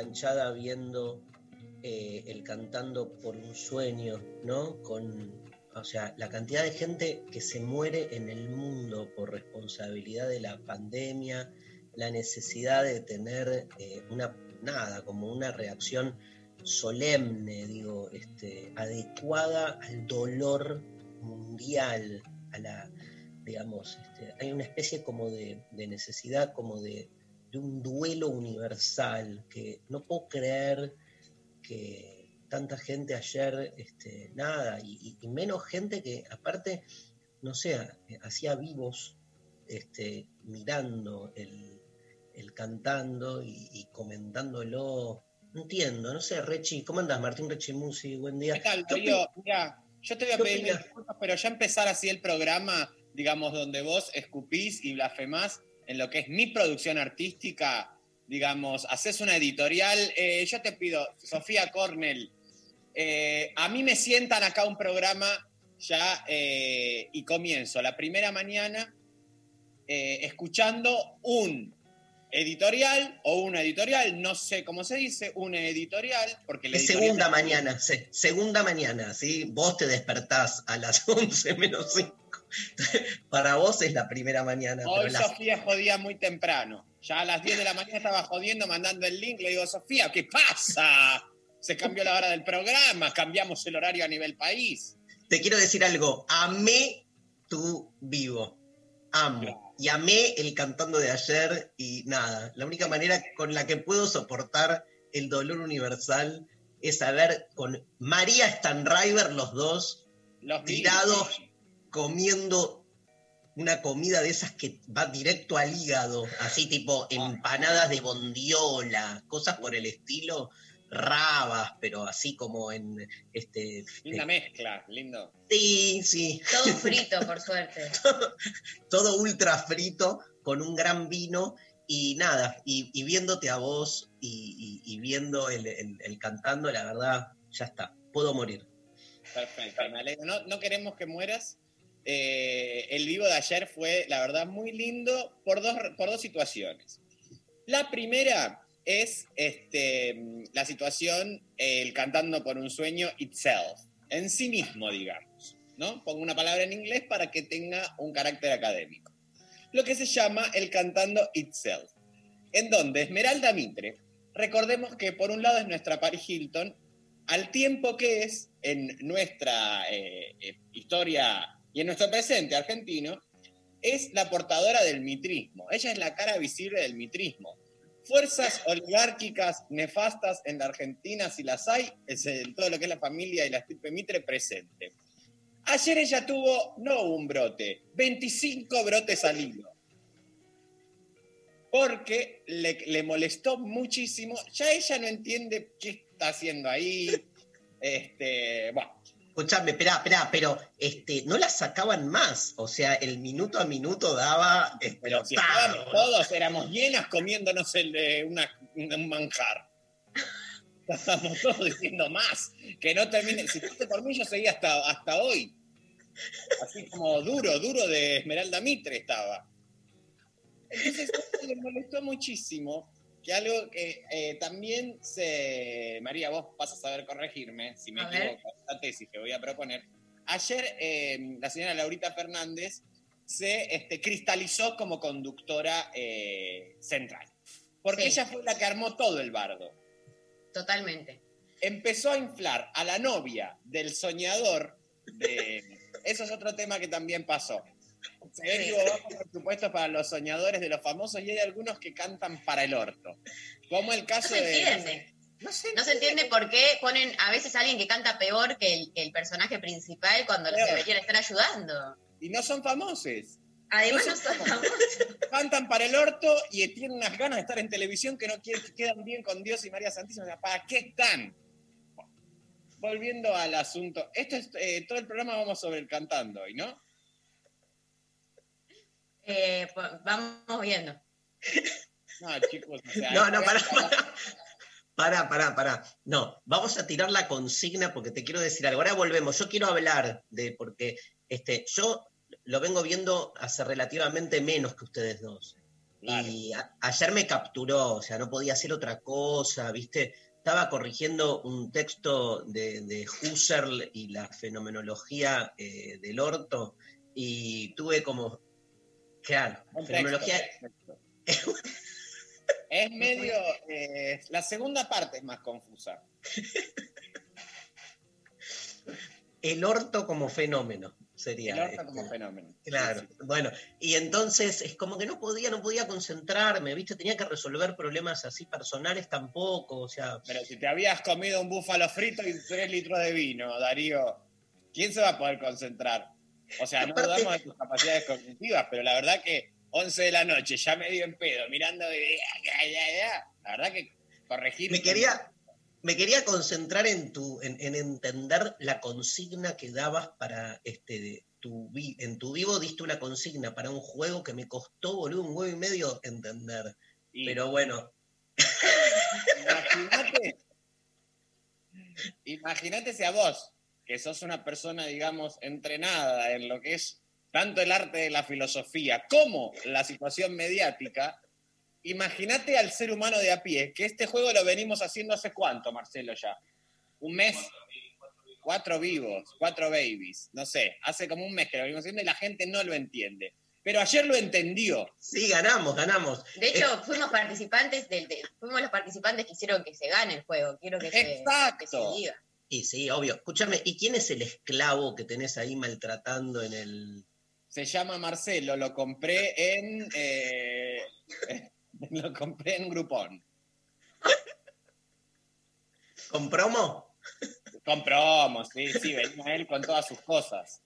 enganchada viendo eh, el cantando por un sueño, ¿no? Con, o sea, la cantidad de gente que se muere en el mundo por responsabilidad de la pandemia, la necesidad de tener eh, una nada, como una reacción solemne, digo, este, adecuada al dolor mundial, a la, digamos, este, hay una especie como de, de necesidad, como de, de, un duelo universal, que no puedo creer que tanta gente ayer, este, nada, y, y, menos gente que aparte, no sé, hacía vivos este, mirando el, el cantando y, y, comentándolo. Entiendo, no sé, Rechi, ¿cómo andás? Martín Rechi Musi, buen día. ¿Qué tal, Darío? Mira, yo te voy a pedir disculpas, pero ya empezar así el programa, digamos, donde vos escupís y blasfemás en lo que es mi producción artística, digamos, haces una editorial. Eh, yo te pido, Sofía Cornell, eh, a mí me sientan acá un programa ya eh, y comienzo la primera mañana escuchando un editorial o una editorial, no sé cómo se dice, una editorial, porque la es segunda mañana, segunda mañana, ¿sí? Vos te despertás a las 11 menos 5. Para vos es la primera mañana. Hoy Sofía jodía muy temprano. Ya a las 10 de la mañana estaba jodiendo, mandando el link. Le digo, Sofía, ¿qué pasa? Se cambió la hora del programa, cambiamos el horario a nivel país. Te quiero decir algo. Amé tu vivo. Amo. Y amé el cantando de ayer y nada. La única manera con la que puedo soportar el dolor universal es saber con María Stanriver, los dos, los tirados comiendo una comida de esas que va directo al hígado, así tipo empanadas de bondiola, cosas por el estilo, rabas, pero así como en este. Linda mezcla, lindo. Sí, sí. Todo frito, por suerte. todo, todo, ultra frito, con un gran vino. Y nada, y, y viéndote a vos y, y, y viendo el, el, el, cantando, la verdad, ya está, puedo morir. Perfecto, me alegro. No, no queremos que mueras, eh, el vivo de ayer fue, la verdad, muy lindo por dos, por dos situaciones. La primera es este, la situación, eh, el cantando por un sueño itself, en sí mismo, digamos. ¿no? Pongo una palabra en inglés para que tenga un carácter académico. Lo que se llama el cantando itself, en donde Esmeralda Mitre, recordemos que por un lado es nuestra Paris Hilton, al tiempo que es en nuestra eh, historia y en nuestro presente argentino, es la portadora del mitrismo. Ella es la cara visible del mitrismo. Fuerzas oligárquicas nefastas en la Argentina, si las hay, es en todo lo que es la familia y la estirpe Mitre presente. Ayer ella tuvo, no un brote, 25 brotes al hilo. Porque le, le molestó muchísimo. Ya ella no entiende qué está haciendo ahí. Este, bueno, Escuchame, espera, espera, pero este, no las sacaban más. O sea, el minuto a minuto daba. Pero si estábamos todos, éramos llenas comiéndonos el, una, un manjar. Estábamos todos diciendo más. Que no termine. Si fuiste por mí, yo seguía hasta, hasta hoy. Así como duro, duro de Esmeralda Mitre estaba. Entonces, esto le molestó muchísimo que algo que eh, también se. María, vos vas a saber corregirme si me A equivoco en esta tesis que voy a proponer. Ayer eh, la señora Laurita Fernández se este, cristalizó como conductora eh, central. Porque Sí. ella fue la que armó todo el bardo. Totalmente. empezó a inflar a la novia del soñador. De... Eso es otro tema que también pasó. Se bajos presupuestos para los soñadores de los famosos y hay algunos que cantan para el orto. Como el No caso se de. entiende. No sé. No se entiende por qué ponen a veces a alguien que canta peor que el, que el personaje principal cuando se Peor. deberían estar ayudando. Y no son famosos. Además No no se- son famosos. Cantan para el orto y tienen unas ganas de estar en televisión que no quieren, que quedan bien con Dios y María Santísima. O sea, ¿Para qué están? Volviendo al asunto. Esto es, eh, todo el programa vamos sobre el cantando hoy, ¿no? Eh, pues, vamos viendo. No, chicos, o sea, No, no, pará. Pará, pará, pará. No, vamos a tirar la consigna porque te quiero decir algo. Ahora volvemos. Yo quiero hablar de, porque este, yo lo vengo viendo hace relativamente menos que ustedes dos. Claro. Y a- ayer me capturó, o sea, no podía hacer otra cosa, ¿viste? Estaba corrigiendo un texto de, de Husserl y la fenomenología eh, del orto y tuve como, claro, fenomenología. Es medio. eh, la segunda parte es más confusa. el orto como fenómeno sería. El orto este. como fenómeno. Claro, Sí, sí. bueno, y entonces es como que no podía, no podía concentrarme, ¿viste? Tenía que resolver problemas así personales tampoco, o sea, Pero si te habías comido un búfalo frito y tres litros de vino, Darío, ¿quién se va a poder concentrar? O sea, no Aparte- dudamos de tus capacidades cognitivas, pero la verdad que 11 de la noche, ya medio en pedo, mirando de... La verdad que corregir... me quería, me quería concentrar en tu, en, en entender la consigna que dabas para este tu vi- en tu vivo diste una consigna para un juego que me costó, boludo, un huevo y medio entender. Y Pero bueno, Imagínate, imagínate si a vos, que sos una persona, digamos, entrenada en lo que es tanto el arte de la filosofía como la situación mediática, imagínate al ser humano de a pie, que este juego lo venimos haciendo hace cuánto, Marcelo, ya. Un mes. Cuatro vivos, cuatro babies, no sé, hace como un mes que lo venimos haciendo y la gente no lo entiende. Pero ayer lo entendió. sí, ganamos, ganamos. De hecho, fuimos participantes del, de- fuimos los participantes que hicieron que se gane el juego. Quiero que se, Exacto. que se diga. Y sí, obvio. Escúchame, ¿y quién es el esclavo que tenés ahí maltratando en el... Se llama Marcelo, lo compré en. eh, lo compré en Groupon. ¿Con promo? Con promos, sí, sí, venía él con todas sus cosas.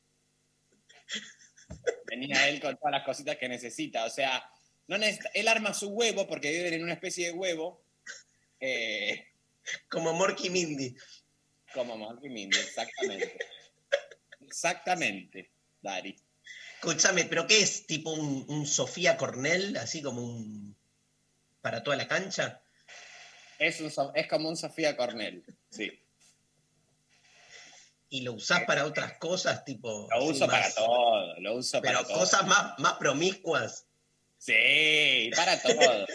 Venía él con todas las cositas que necesita. O sea, no necesita- él arma su huevo porque viven en una especie de huevo. eh, Como Morky Mindy. Como Marky Mindy, exactamente. Exactamente, Dari. Escúchame, ¿pero qué es? ¿Tipo un, un Sofía Cornell? Así como un... para toda la cancha? Es, un es como un Sofía Cornell, sí. ¿Y lo usás para otras cosas? Tipo... Lo uso para todo, lo uso Pero para todo. cosas más, más promiscuas. Sí, para todo.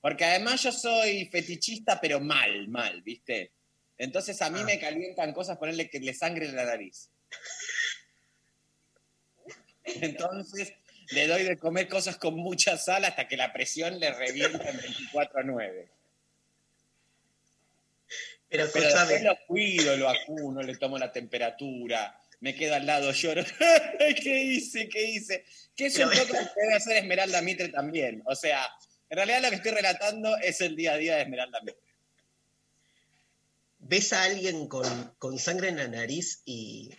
Porque además yo soy fetichista, pero mal, mal, ¿viste? Entonces a mí Ah. me calientan cosas ponerle que le sangre en la nariz. Entonces le doy de comer cosas con mucha sal hasta que la presión le revienta en 24-9. Pero Pero después lo cuido, lo acuno, le tomo la temperatura, me quedo al lado, lloro. ¿Qué hice? ¿Qué hice? Que es un poco lo que debe hacer Esmeralda Mitre también. O sea, en realidad lo que estoy relatando es el día a día de Esmeralda Mitre. Ves a alguien con, con sangre en la nariz y,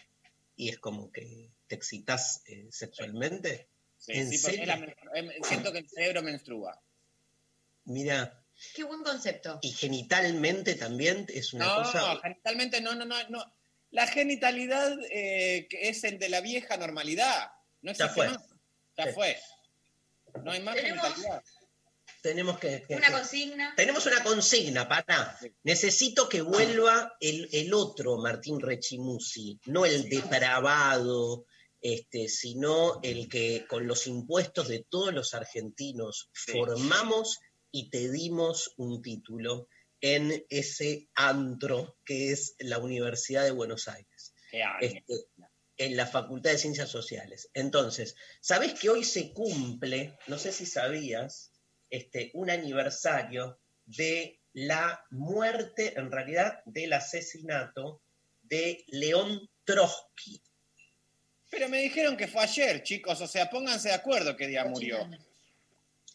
y es como que te excitas eh, sexualmente. Sí, ¿En sí, porque serio? la em, siento que el cerebro menstrua. Mira, Qué buen concepto. y genitalmente también es una No, cosa... genitalmente no, no, no, no. La genitalidad eh, que es el de la vieja normalidad. No Ya existe fue. más. Ya Sí. fue. No hay más Tenemos- genitalidad. Tenemos que... que- Una consigna. Tenemos una consigna, para. Necesito que vuelva el, el otro Martín Rechimusi, no el depravado, este, sino el que con los impuestos de todos los argentinos Sí. formamos y te dimos un título en ese antro que es la Universidad de Buenos Aires este, en la Facultad de Ciencias Sociales. Entonces, ¿sabés que hoy se cumple, no sé si sabías, este, un aniversario de la muerte, en realidad, del asesinato de León Trotsky. Pero me dijeron que fue ayer, chicos. O sea, pónganse de acuerdo qué día murió.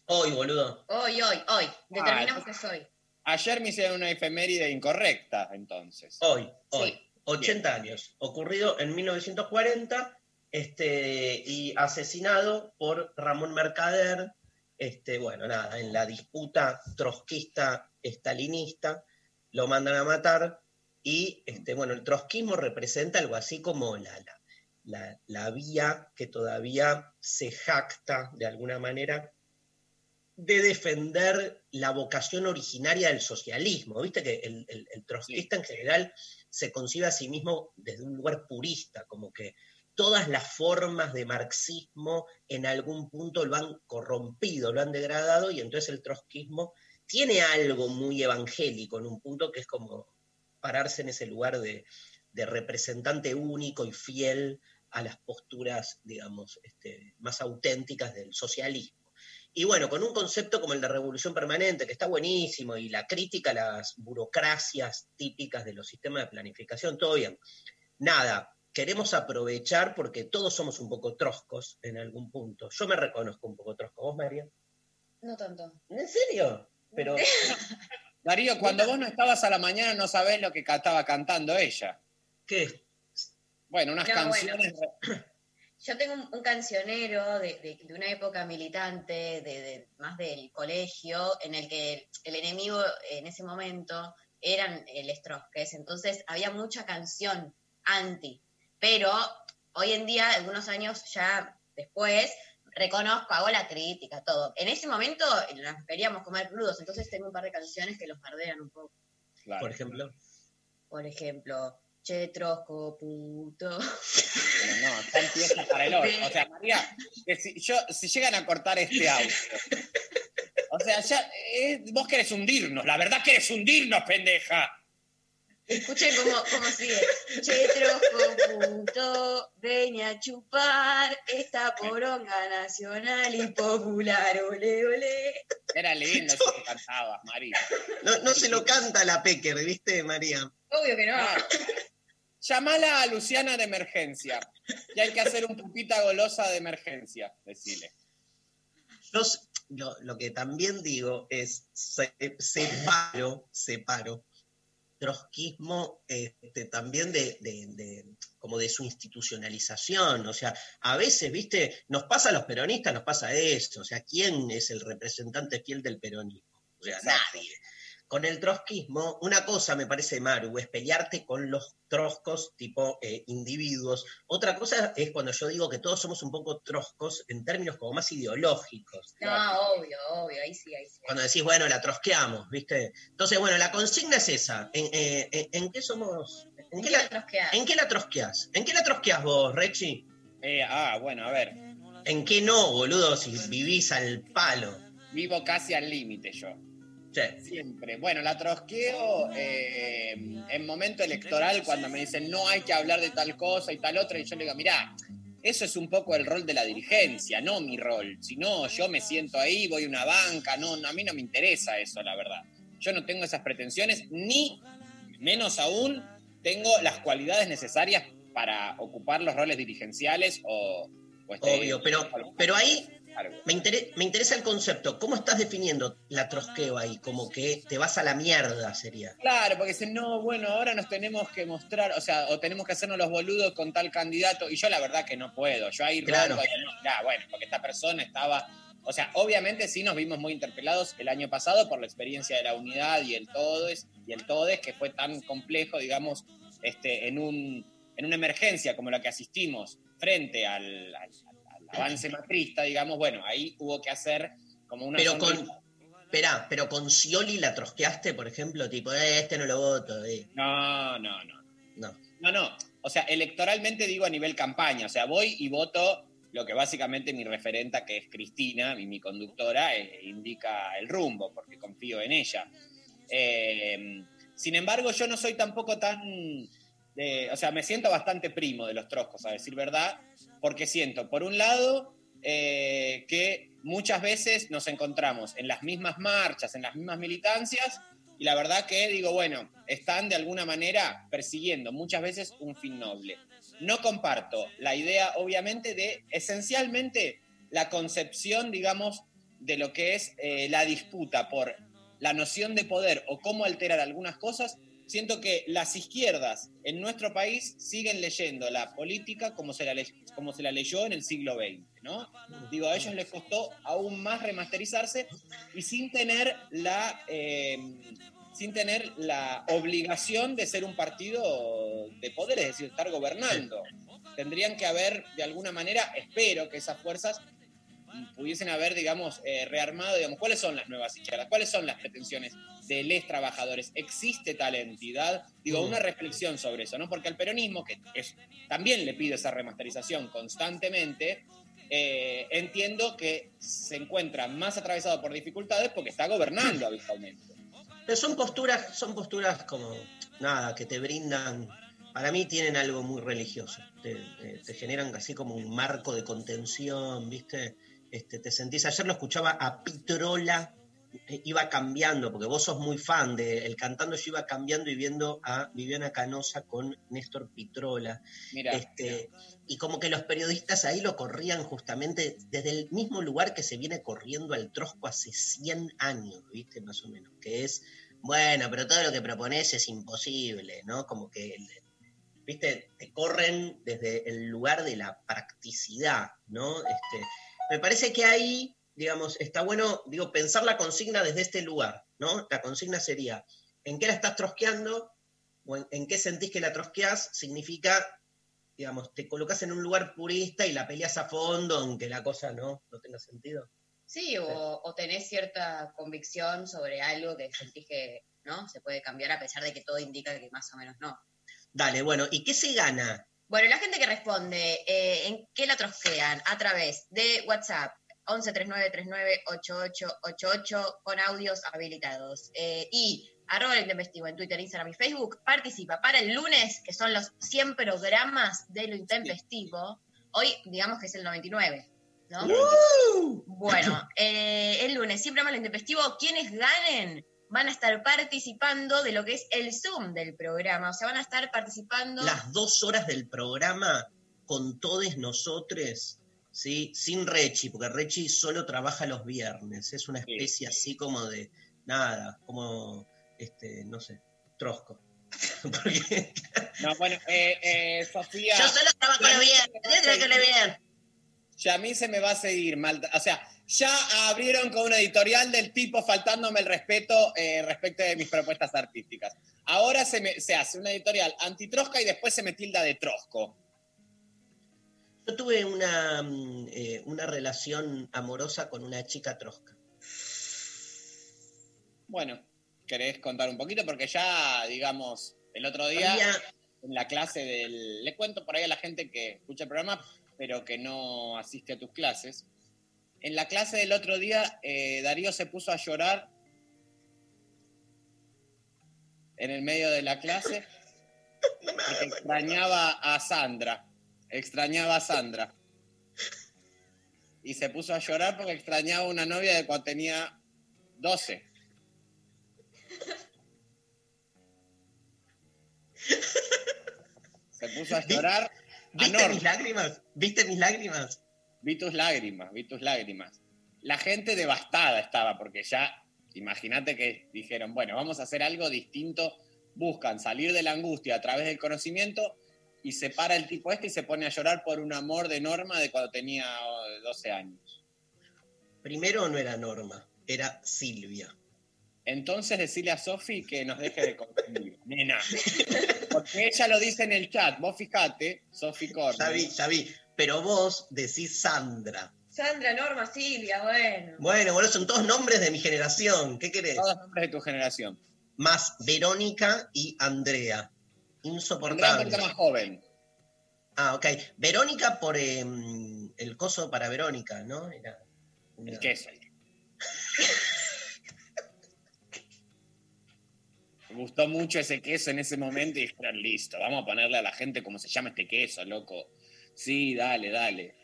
Hoy, boludo. Hoy, hoy, hoy. Determinamos Ah, que es hoy. Ayer me hicieron una efeméride incorrecta, entonces. Hoy, hoy. Sí. 80 años. Ocurrido en 1940 este, y asesinado por Ramón Mercader. Este, bueno, nada, en la disputa trotskista-estalinista lo mandan a matar y, este, bueno, el trotskismo representa algo así como la, la, la- la vía que todavía se jacta de alguna manera de defender la vocación originaria del socialismo. Viste que el, el- el trotskista en general se concibe a sí mismo desde un lugar purista, como que todas las formas de marxismo en algún punto lo han corrompido, lo han degradado, y entonces el trotskismo tiene algo muy evangélico en un punto que es como pararse en ese lugar de, representante único y fiel a las posturas, digamos, este, más auténticas del socialismo. Y bueno, con un concepto como el de revolución permanente, que está buenísimo, y la crítica a las burocracias típicas de los sistemas de planificación, todo bien. Nada, queremos aprovechar porque todos somos un poco troscos en algún punto. Yo me reconozco un poco trosco. ¿Vos, María? No tanto. ¿En serio? Pero Darío, cuando vos no estabas a la mañana no sabés lo que estaba cantando ella. ¿qué? Bueno, unas No, canciones... Yo tengo un, un cancionero de, de- de una época militante, de, de- más del colegio, en el que el enemigo en ese momento eran el Strosques, entonces había mucha canción anti, pero hoy en día, algunos años ya después, reconozco, hago la crítica, todo. En ese momento nos queríamos comer crudos, entonces tengo un par de canciones que los bardean un poco. Claro. Por ejemplo. Por ejemplo, Che Trosco, puto. Pero no, ya empieza para el orto. O sea, María, que si, yo, si llegan a cortar este audio. O sea, ya, eh, vos querés hundirnos, la verdad querés hundirnos, pendeja. Escuchen cómo, cómo sigue. Che, troco, puto, ven a chupar esta poronga nacional y popular, ole, ole. Era lindo eso que cantabas, María. No, no se lo canta la Pecker, ¿viste, María? Obvio que no. Claro. Llamala a Luciana de emergencia. Y hay que hacer un pupita golosa de emergencia, decile. Yo s- lo, lo que también digo es se- separo, separo trotskismo este, también de, de- de- como de su institucionalización. O sea, a veces, viste, nos pasa a los peronistas, nos pasa eso. O sea, ¿quién es el representante fiel del peronismo? O sea, nadie. Con el trotskismo, una cosa me parece, Maru, es pelearte con los troscos tipo eh, individuos. Otra cosa es cuando yo digo que todos somos un poco troscos en términos como más ideológicos. No, obvio, obvio, ahí sí, ahí sí. Cuando decís, bueno, la trosqueamos, ¿viste? Entonces, bueno, la consigna es esa. ¿En, eh, en- en qué somos? ¿En qué, la, trosqueás? ¿En qué la trosqueás? ¿En qué la trosqueás vos, Rechi? Eh, ah, bueno, a ver. ¿En qué no, boludo, si vivís al palo? Vivo casi al límite yo. Che, Siempre. Bueno, la trosqueo eh, en momento electoral cuando me dicen no hay que hablar de tal cosa y tal otra, y yo le digo, mirá, eso es un poco el rol de la dirigencia, no mi rol. Si no, yo me siento ahí, voy a una banca, no, a mí no me interesa eso, la verdad. Yo no tengo esas pretensiones, ni menos aún tengo las cualidades necesarias para ocupar los roles dirigenciales o... o este- obvio, pero, pero ahí me, me interesa el concepto. ¿Cómo estás definiendo la trosqueo ahí? Como que te vas a la mierda, sería. Claro, porque dicen, no, bueno, ahora nos tenemos que mostrar, o sea, o tenemos que hacernos los boludos con tal candidato, y yo la verdad que no puedo. Yo ahí Claro. no, mirá, bueno, porque esta persona estaba. O sea, obviamente sí nos vimos muy interpelados el año pasado por la experiencia de la unidad y el todes, y el todes, que fue tan complejo, digamos, este, en, un, en una emergencia como la que asistimos frente al avance macrista, digamos, bueno, ahí hubo que hacer como una. Pero con. Esperá, pero con Scioli la trosqueaste, por ejemplo, tipo, eh, este no lo voto, eh. No, no, no. No. No, no. O sea, electoralmente digo a nivel campaña. O sea, voy y voto lo que básicamente mi referenta, que es Cristina, y mi conductora, eh, indica el rumbo, porque confío en ella. Eh, sin embargo, yo no soy tampoco tan. De- o sea, me siento bastante primo de los troscos, a decir verdad, porque siento, por un lado, eh, que muchas veces nos encontramos en las mismas marchas, en las mismas militancias, Y la verdad que digo, bueno, están de alguna manera persiguiendo muchas veces un fin noble. No comparto la idea, obviamente, de esencialmente la concepción, digamos, de lo que es eh, la disputa por la noción de poder o cómo alterar algunas cosas, siento que las izquierdas en nuestro país siguen leyendo la política como se la, le- como se la leyó en el siglo XX, ¿no? Digo, a ellos les costó aún más remasterizarse y sin tener la, eh, sin tener la obligación de ser un partido de poder, es decir, estar gobernando. Tendrían que haber, de alguna manera, espero que esas fuerzas pudiesen haber, digamos, eh, rearmado, digamos, cuáles son las nuevas izquierdas, cuáles son las pretensiones de les trabajadores. ¿Existe tal entidad? Digo, Mm. una reflexión sobre eso, ¿no? Porque al peronismo, que es- también le pide esa remasterización constantemente, eh, entiendo que se encuentra más atravesado por dificultades porque está gobernando habitualmente. Pero son posturas, son posturas como, nada, que te brindan, para mí tienen algo muy religioso, te, te- te generan así como un marco de contención, ¿viste? Este, te sentís, ayer lo escuchaba a Pitrola, eh, iba cambiando, porque vos sos muy fan de El Cantando, yo iba cambiando y viendo a Viviana Canosa con Néstor Pitrola. Este, y como que los periodistas ahí lo corrían justamente desde el mismo lugar que se viene corriendo al Trosco hace 100 años, ¿viste? Más o menos. Que es, bueno, pero todo lo que propones es imposible, ¿no? Como que, ¿viste? Te corren desde el lugar de la practicidad, ¿no? Este, me parece que ahí, digamos, está bueno, digo, pensar la consigna desde este lugar, ¿no? La consigna sería, ¿en qué la estás trosqueando? o en, en qué sentís que la trosqueás, significa digamos, te colocas en un lugar purista y la peleas a fondo, aunque la cosa no, no tenga sentido. Sí, o, o tenés cierta convicción sobre algo que sentís que no se puede cambiar a pesar de que todo indica que más o menos no. Dale, bueno, ¿y qué se gana? Bueno, la gente que responde, eh, ¿en qué la trosquean? A través de WhatsApp, 1139398888 con audios habilitados. Eh, y arroba el intempestivo en Twitter, Instagram y Facebook, participa para el lunes, que son los 100 programas de lo intempestivo. Hoy, digamos que es el 99, ¿no? Bueno, eh, el lunes, siempre más lo intempestivo, quienes ganen van a estar participando de lo que es el Zoom del programa. O sea, van a estar participando. Las dos horas del programa con todos nosotros, ¿sí? Sin Rechi, porque Rechi solo trabaja los viernes. Es una especie así como de, nada, como, este, no sé, trosco. Porque No, bueno, eh, eh, Sofía. yo solo trabajo los viernes, yo trabajo los viernes. Ya a mí se me va a seguir mal. O sea, ya abrieron con una editorial del tipo faltándome el respeto eh, respecto de mis propuestas artísticas. Ahora se, me- se hace una editorial antitrosca y después se me tilda de trosco. Yo tuve una, mm, eh, una relación amorosa con una chica trosca. Bueno, ¿querés contar un poquito? Porque ya, digamos, el otro día Había- en la clase del... Le cuento por ahí a la gente que escucha el programa, pero que no asiste a tus clases. En la clase del otro día, eh, Darío se puso a llorar en el medio de la clase porque extrañaba a Sandra. Extrañaba a Sandra. Y se puso a llorar porque extrañaba una novia de cuando tenía 12. Se puso a llorar. a ¿Viste mis lágrimas? ¿Viste mis lágrimas? Vi tus lágrimas, vi tus lágrimas. La gente devastada estaba porque ya, imagínate que dijeron, bueno, vamos a hacer algo distinto. Buscan salir de la angustia a través del conocimiento y se para el tipo este y se pone a llorar por un amor de Norma de cuando tenía oh, 12 años. Primero no era Norma, era Silvia. Entonces decirle a Sofi que nos deje de confundir. Nena. Porque ella lo dice en el chat. Vos fijate, Sofi. Ya vi, ya vi. Pero vos decís Sandra. Sandra, Norma, Silvia, bueno. Bueno, bueno, son todos nombres de mi generación. ¿Qué querés? Todos nombres de tu generación. Más Verónica y Andrea. Andrea Insoportable. poquito más joven. Ah, ok. Verónica por em, el coso para Verónica, ¿no? Era una- El queso. Me gustó mucho ese queso en ese momento y dijeron, listo, vamos a ponerle a la gente cómo se llama este queso, loco. Sí, dale, dale.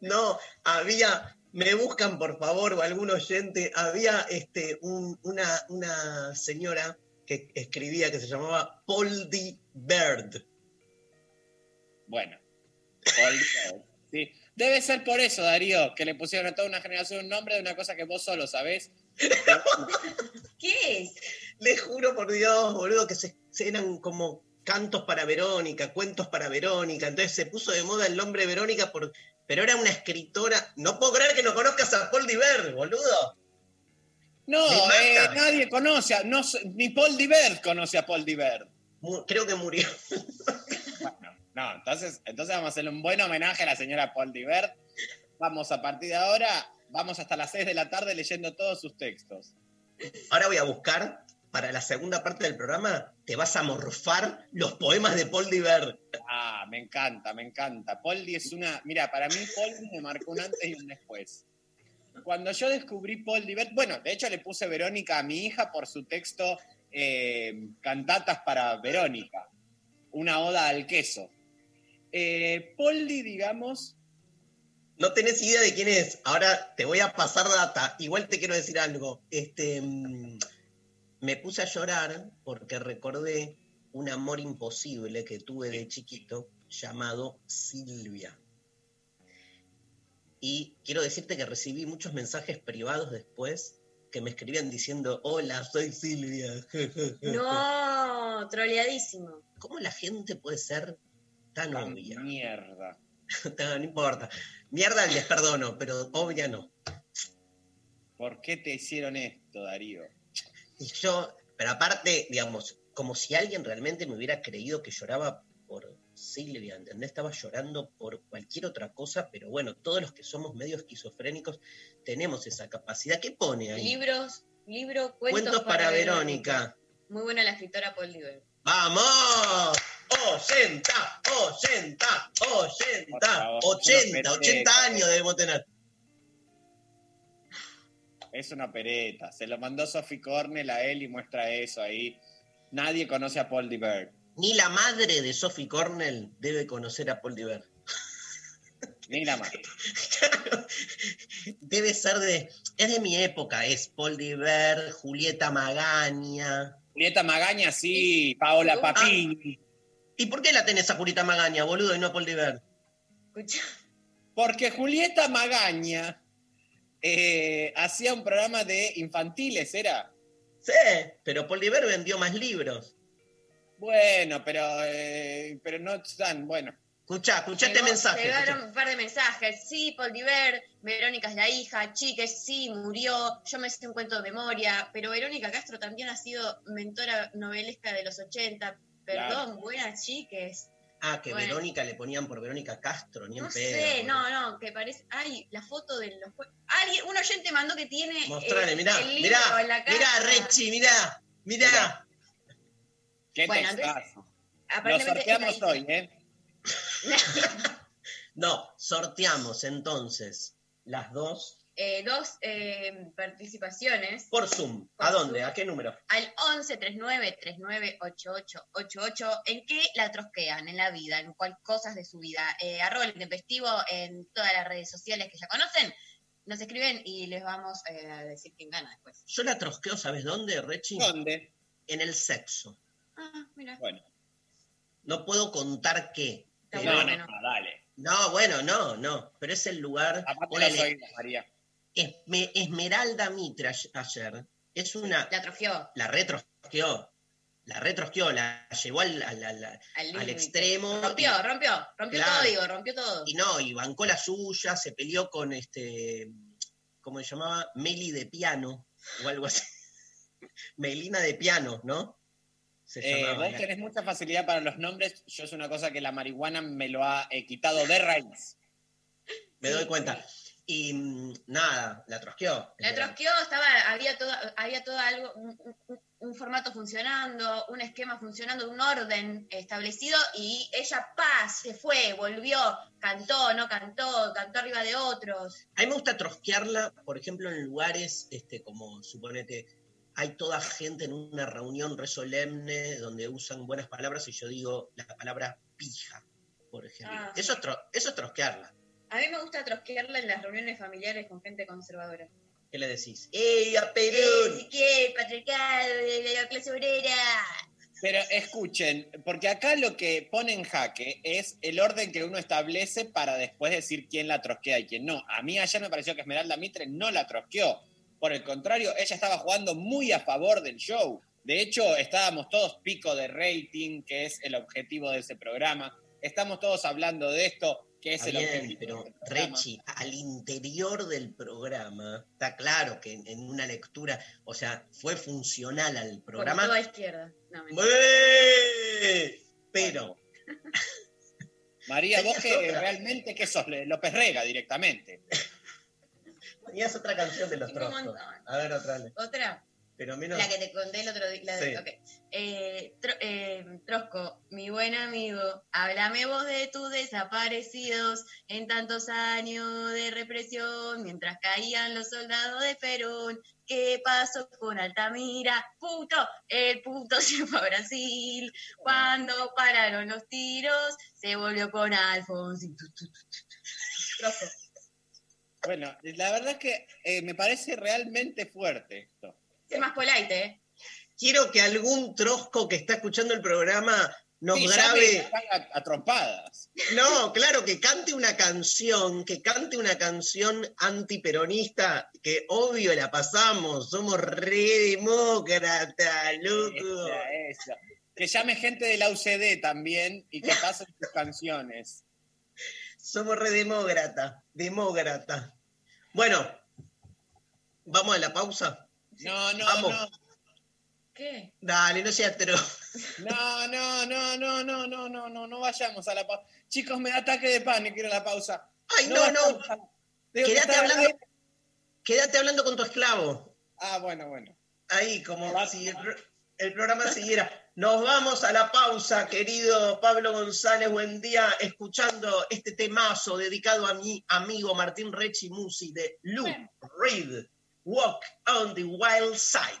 No, había me buscan por favor o algún oyente, había este, un- una, una señora que escribía que se llamaba Poldy Bird. Bueno. Olvidado. Sí. Debe ser por eso, Darío, que le pusieron a toda una generación un nombre de una cosa que vos solo sabés. ¿Qué es? Le juro por Dios, boludo, que se, se eran como cantos para Verónica, cuentos para Verónica. Entonces se puso de moda el nombre Verónica, por, pero era una escritora. No puedo creer que no conozcas a Paul Diver, boludo. No, eh, nadie conoce, a, no, ni Paul Divert conoce a Paul Divert. Creo que murió. Bueno, no, entonces, entonces vamos a hacerle un buen homenaje a la señora Paul Divert. Vamos a partir de ahora, vamos hasta las 6 de la tarde leyendo todos sus textos. Ahora voy a buscar, para la segunda parte del programa, te vas a morfar los poemas de Paul Diver. Ah, me encanta, me encanta. Poldi es una. Mira, para mí Poldi me marcó un antes y un después. Cuando yo descubrí Poldi, bueno, de hecho le puse Verónica a mi hija por su texto eh, Cantatas para Verónica, una oda al queso. Eh, Poldi, digamos, No tenés idea de quién es. Ahora te voy a pasar data. Igual te quiero decir algo. Este, mm, me puse a llorar porque recordé un amor imposible que tuve de chiquito llamado Silvia. Y quiero decirte que recibí muchos mensajes privados después que me escribían diciendo, hola, soy Silvia. No, troleadísimo. ¿Cómo la gente puede ser tan tan obvia? mierda. No, no importa. Mierda les perdono, pero obvia no. ¿Por qué te hicieron esto, Darío? Y yo, pero aparte, digamos, como si alguien realmente me hubiera creído que lloraba por Silvia, ¿entendés? Estaba llorando por cualquier otra cosa, pero bueno, todos los que somos medio esquizofrénicos tenemos esa capacidad. ¿Qué pone ahí? Libros, libro, cuentos, Cuentos para, Verónica. Muy buena la escritora Paul Diver. ¡Vamos! ¡80! ¡80! Por ¡80! favor, 80, no 80 merece. años debemos tener. Es una pereta. Se lo mandó Sophie Cornell a él y muestra eso ahí. Nadie conoce a Paul Divert. Ni la madre de Sophie Cornell debe conocer a Paul Diver. Ni la madre. Claro. Debe ser de. Es de mi época. Es Paul Diver, Julieta Magaña. Julieta Magaña, sí. Paola Ah. Papini. ¿Y por qué la tenés a Julieta Magaña, boludo, y no a Paul Diver? Escucha, Porque Julieta Magaña eh, hacía un programa de infantiles, ¿era? Sí, pero Paul Diver vendió más libros. Bueno, pero, eh, pero no están, bueno. Escuchá, escuchá este mensaje. Llegaron escuchá. un par de mensajes. Sí, Paul Diver, Verónica es la hija, Chiques, sí, murió. Yo me sé un cuento de memoria, pero Verónica Castro también ha sido mentora novelesca de los 80. Perdón, Claro. buenas chiques. Ah, que Bueno. Verónica le ponían por Verónica Castro, ni en No pedo. sé, no, no, que parece. Ay, la foto de los. Alguien, un oyente mandó que tiene. Mostrale, eh, mirá, el libro mirá, en la casa. mirá, Rechi, mirá, mirá. Mirá. Qué Bueno, textazo. Lo Aparentemente es la sorteamos hoy, ¿eh? No, sorteamos entonces las dos Eh, dos eh, participaciones por Zoom. ¿A dónde? Zoom. ¿A qué número? al 11 39 39 88 88 en qué la trosquean en la vida, en cuál cosas de su vida. Eh, arroba el intempestivo en todas las redes sociales que ya conocen. Nos escriben y les vamos eh, a decir quién gana después. Yo la trosqueo, ¿sabes dónde, Rechi? ¿Dónde? En el sexo. Ah, mira. Bueno. No puedo contar qué. No, bueno. no, no, dale. No, bueno, no, no. Pero es el lugar. Aparte María. Esme- Esmeralda Mitra ayer. Es una. La atrofió La retrosqueó. La retrosqueó, la llevó al, al- al- al, al límite. extremo. Rompió, y- rompió, rompió Claro. todo, digo, rompió todo. Y no, y bancó la suya, se peleó con este, ¿cómo se llamaba? Meli de piano, o algo así. Melina de piano, ¿no? Se Eh, vos tenés mucha facilidad para los nombres. Yo es una cosa que la marihuana me lo ha eh, quitado de raíz. Me doy cuenta. Y mm, nada, la trosqueó. La trosqueó, estaba, había todo, había todo algo, un, un- un formato funcionando, un esquema funcionando, un orden establecido, y ella paz, se fue, volvió, cantó, no cantó, cantó arriba de otros. A mí me gusta trosquearla, por ejemplo, en lugares este, como, suponete, hay toda gente en una reunión re solemne donde usan buenas palabras y yo digo la palabra pija, por ejemplo. Ah, eso, es tro- eso es trosquearla. A mí me gusta trosquearla en las reuniones familiares con gente conservadora. ¿Qué le decís? ¡Ey, a Perón! si qué, patriarcado de la clase obrera. Pero escuchen, porque acá lo que pone en jaque es el orden que uno establece para después decir quién la trosquea y quién no. A mí ayer me pareció que Esmeralda Mitre no la trosqueó. Por el contrario, ella estaba jugando muy a favor del show. De hecho, estábamos todos pico de rating, que es el objetivo de ese programa. Estamos todos hablando de esto, que es el objetivo. pero del. Rechi, al interior del programa, está claro que en, en una lectura, o sea, fue funcional al Por programa. toda izquierda. No. Pero, María, vos que realmente que sos López Rega directamente. tenías otra canción de los montón. A ver, otra, dale. Otra, pero menos. la que te conté el otro día. la de- Sí. ok. Eh, Tro- eh, Trosco, mi buen amigo, háblame vos de tus desaparecidos en tantos años de represión, mientras caían los soldados de Perón. ¿Qué pasó con Altamira? Puto, el puto se fue a Brasil. Cuando pararon los tiros, se volvió con tu. Trosco. Bueno, la verdad es que eh, me parece realmente fuerte esto. Sé más polite, ¿eh? Quiero que algún trosco que está escuchando el programa nos Sí, grabe. a, a trompadas. No, claro, que cante una canción, que cante una canción antiperonista, que obvio la pasamos, somos re demócrata, loco. Esa, esa. Que llame gente de la UCD también y que pasen sus canciones. Somos re demócrata, demócrata. Bueno, vamos a la pausa. No, no, Vamos. no. ¿Qué? Dale, no seas tro. No, no, no, no, no, no, no, no, no vayamos a la pausa. Chicos, me da ataque de pánico ir a la pausa. Ay, no, no. a- Quédate hablando, quédate hablando con tu esclavo. Ah, bueno, bueno. Ahí, como si el, el programa siguiera. Nos vamos a la pausa, querido Pablo González. Buen día, escuchando este temazo dedicado a mi amigo Martín Rechi Musi de Lou Reed. Walk on the Wild Side.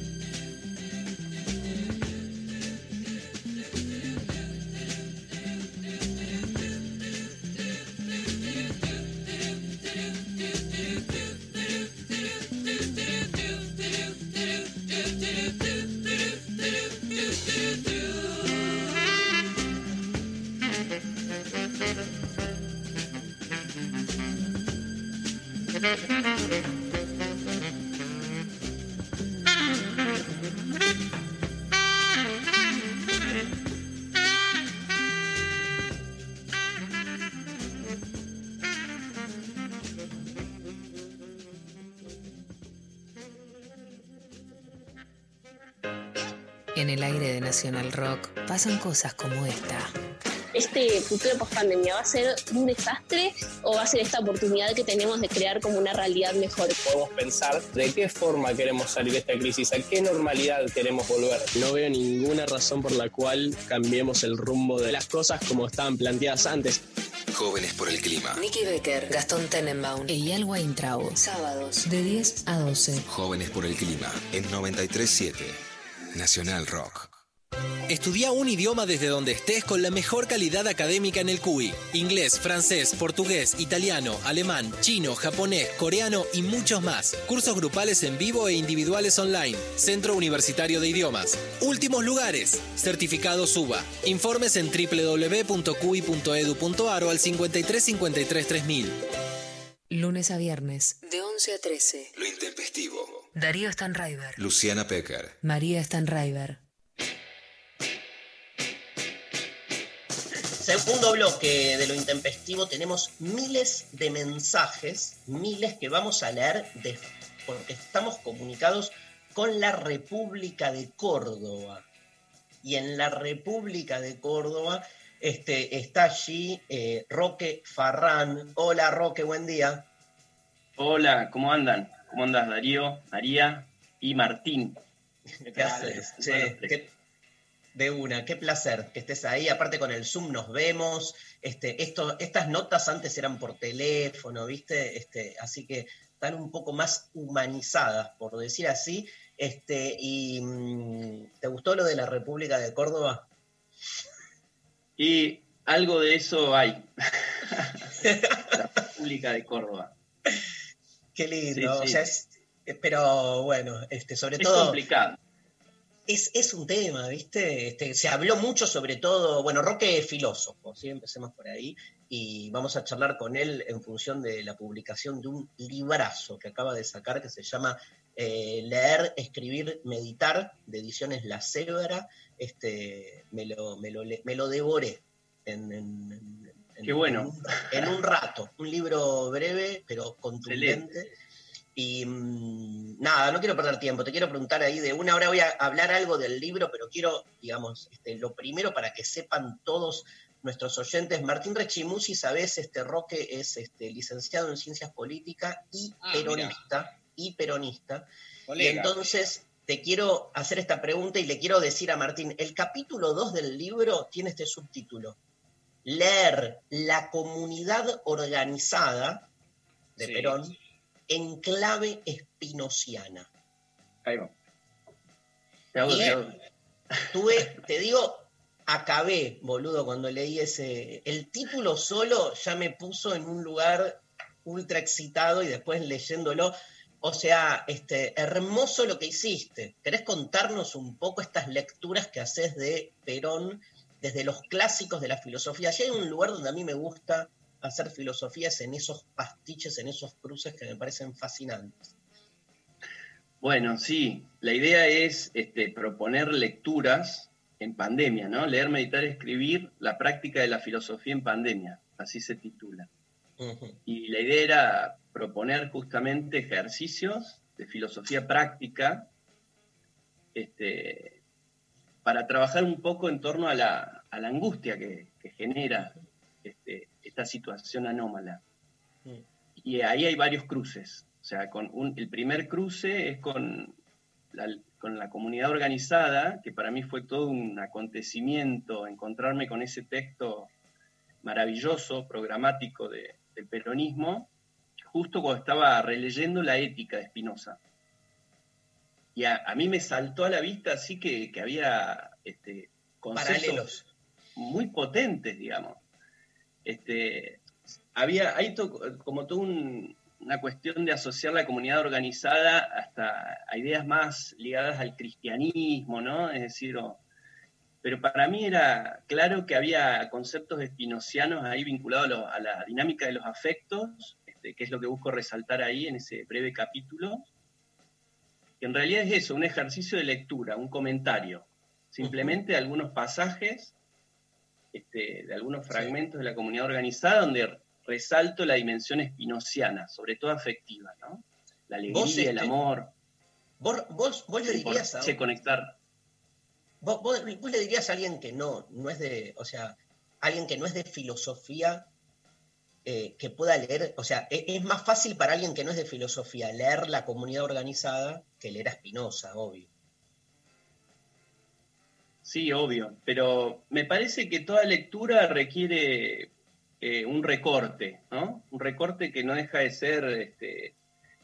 pasan cosas como esta. este futuro post pandemia va a ser un desastre o va a ser esta oportunidad que tenemos de crear como una realidad mejor. podemos pensar de qué forma queremos salir de esta crisis, a qué normalidad queremos volver. No veo ninguna razón por la cual cambiemos el rumbo de las cosas como estaban planteadas antes. Jóvenes por el clima. Nicky Becker, Gastón Tenenbaum, Eyal Weintraub. Sábados de 10 a 12. Jóvenes por el clima. En 937. Nacional Rock. Estudia un idioma desde donde estés con la mejor calidad académica en el CUI. Inglés, francés, portugués, italiano, alemán, chino, japonés, coreano y muchos más. Cursos grupales en vivo e individuales online. Centro Universitario de Idiomas. Últimos lugares. Certificado SUBA. Informes en www.cui.edu.ar o al 53 53 3000. Lunes a viernes, de 11 a 13. Lo intempestivo. Darío Stanraiver, Luciana Pecker. María Stanraiver. Segundo bloque de lo intempestivo, tenemos miles de mensajes, miles que vamos a leer de- porque estamos comunicados con la República de Córdoba. Y en la República de Córdoba este, está allí eh, Roque Farrán. Hola Roque, buen día. Hola, ¿cómo andan? ¿Cómo andas Darío, María y Martín? ¿Qué haces? Qué- de una, qué placer que estés ahí. Aparte con el Zoom nos vemos. Este, esto, estas notas antes eran por teléfono, ¿viste? Este, así que están un poco más humanizadas, por decir así. Este, y mm, ¿te gustó lo de la República de Córdoba? Y algo de eso hay. La República de Córdoba. Qué lindo. Sí, sí. O sea, es- pero bueno, este, sobre Es todo. complicado. Es, es un tema, ¿viste? Este, se habló mucho sobre todo, bueno, Roque es filósofo, ¿sí? empecemos por ahí, y vamos a charlar con él en función de la publicación de un librazo que acaba de sacar que se llama eh, Leer, Escribir, Meditar, de ediciones La Cebra. Este, me, lo, me, lo, me lo devoré en, en- en- en- Qué bueno. en un, en un rato. Un libro breve, pero contundente. Y mm, nada, no quiero perder tiempo, te quiero preguntar ahí de una hora, voy a hablar algo del libro, pero quiero, digamos, este, lo primero para que sepan todos nuestros oyentes, Martín Rechimusi, sabes, este Roque es este, licenciado en Ciencias Políticas y Ah, peronista, y peronista. Y entonces te quiero hacer esta pregunta y le quiero decir a Martín, el capítulo 2 del libro tiene este subtítulo, leer la comunidad organizada de Sí. Perón en clave espinociana. Ahí va. Tuve, te digo, acabé, boludo, cuando leí ese. El título solo ya me puso en un lugar ultra excitado y después leyéndolo. O sea, este, hermoso lo que hiciste. ¿Querés contarnos un poco estas lecturas que haces de Perón desde los clásicos de la filosofía? Si hay un lugar donde a mí me gusta hacer filosofías en esos pastiches, en esos cruces que me parecen fascinantes. Bueno, sí, la idea es este, proponer lecturas en pandemia, ¿no? Leer, meditar, escribir, la práctica de la filosofía en pandemia, así se titula. Y la idea era proponer justamente ejercicios de filosofía práctica este, para trabajar un poco en torno a la, a la angustia que, que genera este, esta situación anómala. Y ahí hay varios cruces. O sea, con un- el primer cruce es con la, con la comunidad organizada, que para mí fue todo un acontecimiento encontrarme con ese texto maravilloso, programático de- del peronismo, justo cuando estaba releyendo la ética de Spinoza. Y a, a mí me saltó a la vista así que, que había este, conceptos Paralelos. muy potentes, digamos. Este, había, hay to- como toda un- una cuestión de asociar la comunidad organizada hasta a ideas más ligadas al cristianismo, ¿no? Es decir, pero para mí era claro que había conceptos espinocianos ahí vinculados a la dinámica de los afectos, este, que es lo que busco resaltar ahí en ese breve capítulo, que en realidad es eso, un ejercicio de lectura, un comentario, simplemente algunos pasajes este, de algunos fragmentos de la comunidad organizada donde resalto la dimensión espinociana, sobre todo afectiva, ¿no? La alegría, Vos, el este, amor, Vos, vos, vos le dirías a, conectar. vos, vos- vos le dirías a alguien que no, no es de, o sea, alguien que no es de filosofía, eh, que pueda leer, o sea, e- es, más fácil para alguien que no es de filosofía leer la comunidad organizada que leer a Spinoza, obvio. Sí, obvio, pero me parece que toda lectura requiere eh, un recorte, ¿no? Un recorte que no deja de ser este,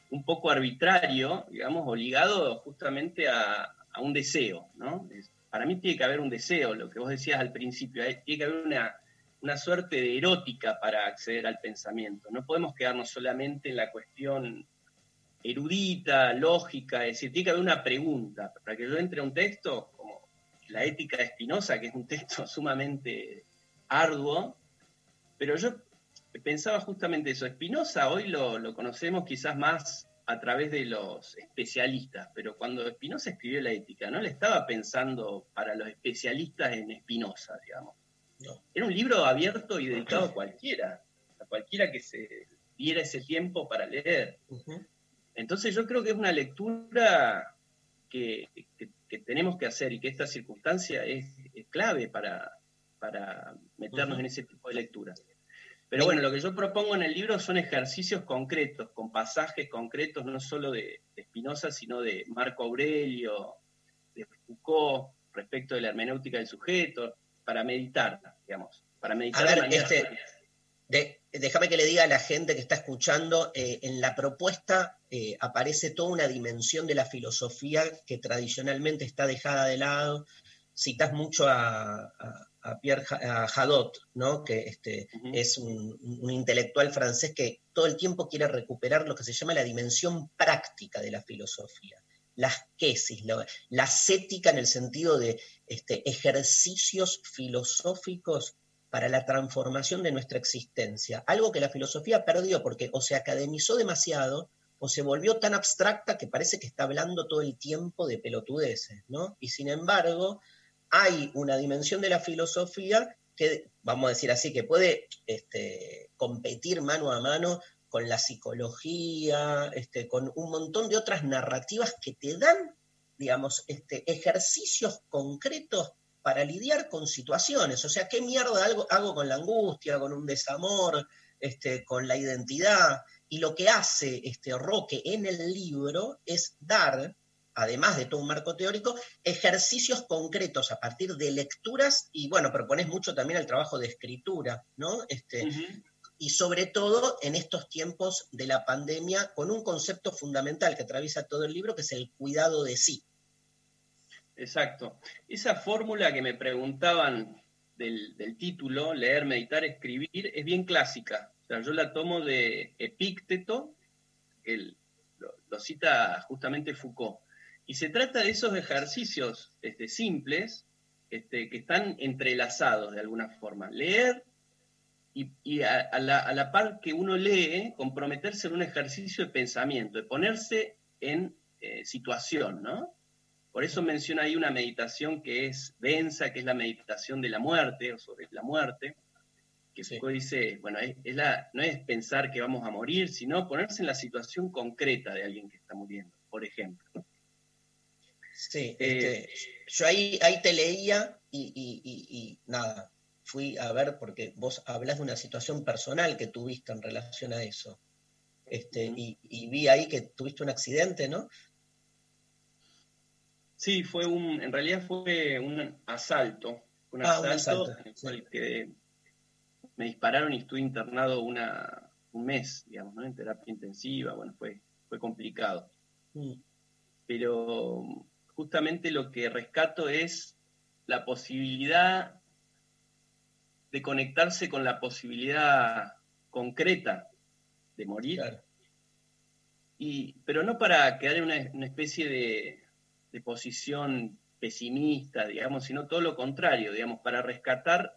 un poco arbitrario, digamos, o ligado justamente a, a un deseo, ¿no? Para mí tiene que haber un deseo, lo que vos decías al principio, hay- tiene que haber una, una suerte de erótica para acceder al pensamiento. No podemos quedarnos solamente en la cuestión erudita, lógica, es decir, tiene que haber una pregunta. Para que yo entre a un texto, como la ética de Spinoza, que es un texto sumamente arduo, pero yo pensaba justamente eso. Spinoza hoy lo, lo conocemos quizás más a través de los especialistas, pero cuando Spinoza escribió la ética, no le estaba pensando para los especialistas en Spinoza, digamos. No. Era un libro abierto y dedicado a cualquiera, a cualquiera que se diera ese tiempo para leer. Entonces yo creo que es una lectura que, que- que tenemos que hacer y que esta circunstancia es, es clave para, para meternos en ese tipo de lectura. Pero bueno, lo que yo propongo en el libro son ejercicios concretos, con pasajes concretos, no solo de, Spinoza, sino de Marco Aurelio, de Foucault, respecto de la hermenéutica del sujeto, para meditar, digamos, para meditar A ver, este, de- déjame que le diga a la gente que está escuchando, eh, en la propuesta eh, aparece toda una dimensión de la filosofía que tradicionalmente está dejada de lado. Citas mucho a, a- a Pierre a Hadot, ¿no? que este, es un, un intelectual francés que todo el tiempo quiere recuperar lo que se llama la dimensión práctica de la filosofía. Las quesis, la, la ascética en el sentido de este, ejercicios filosóficos para la transformación de nuestra existencia. Algo que la filosofía perdió porque o se academizó demasiado o se volvió tan abstracta que parece que está hablando todo el tiempo de pelotudeces, ¿no? Y sin embargo, hay una dimensión de la filosofía que, vamos a decir así, que puede este, competir mano a mano con la psicología, este, con un montón de otras narrativas que te dan, digamos, este, ejercicios concretos para lidiar con situaciones. O sea, ¿qué mierda hago, hago con la angustia, con un desamor, este, con la identidad? Y lo que hace este Roque en el libro es dar, además de todo un marco teórico, ejercicios concretos a partir de lecturas y, bueno, propones mucho también el trabajo de escritura, ¿no? Este, y sobre todo en estos tiempos de la pandemia, con un concepto fundamental que atraviesa todo el libro, que es el cuidado de sí. Exacto. Esa fórmula que me preguntaban del, del título, leer, meditar, escribir, es bien clásica. O sea, yo la tomo de Epícteto, él lo, cita justamente Foucault. Y se trata de esos ejercicios este, simples este, que están entrelazados de alguna forma. Leer y, y a, a la, a la par que uno lee, comprometerse en un ejercicio de pensamiento, de ponerse en eh, situación, ¿no? Por eso menciona ahí una meditación que es densa, que es la meditación de la muerte, o sobre la muerte, que Foucault dice, bueno, es, es la, no es pensar que vamos a morir, sino ponerse en la situación concreta de alguien que está muriendo, por ejemplo. Sí, Eh, este, yo ahí, ahí te leía y, y- y- y nada, fui a ver porque vos hablas de una situación personal que tuviste en relación a eso. Este, y vi ahí que tuviste un accidente, ¿no? Sí, fue un, en realidad fue un asalto, un Ah, un asalto, asalto, en el cual quedé- me dispararon y estuve internado una, un mes, digamos, ¿no? En terapia intensiva, bueno, fue, fue complicado. Mm. Pero justamente lo que rescato es la posibilidad de conectarse con la posibilidad concreta de morir. Y, pero no para quedar en una, una especie de, de posición pesimista, digamos, sino todo lo contrario, digamos, para rescatar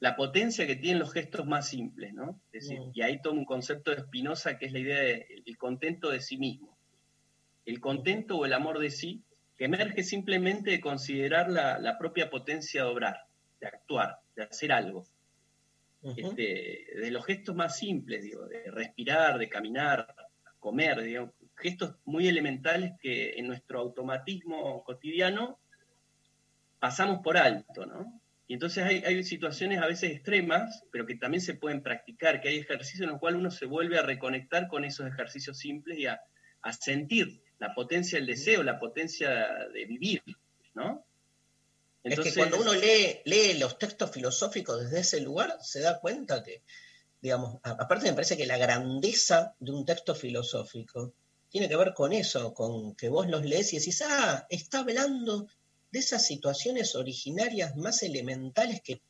la potencia que tienen los gestos más simples, ¿no? Es decir, y ahí toma un concepto de Spinoza que es la idea del contento de sí mismo. El contento o el amor de sí, que emerge simplemente de considerar la, la propia potencia de obrar, de actuar, de hacer algo. Este, de los gestos más simples, digo, de respirar, de caminar, comer, digo, gestos muy elementales que en nuestro automatismo cotidiano pasamos por alto, ¿no? Y entonces hay, hay situaciones a veces extremas, pero que también se pueden practicar, que hay ejercicios en los cuales uno se vuelve a reconectar con esos ejercicios simples y a, a sentir la potencia del deseo, la potencia de vivir, ¿no? es que cuando uno lee, lee los textos filosóficos desde ese lugar, se da cuenta que, digamos, aparte me parece que la grandeza de un texto filosófico tiene que ver con eso, con que vos los lees y decís, ah, está hablando de esas situaciones originarias más elementales que,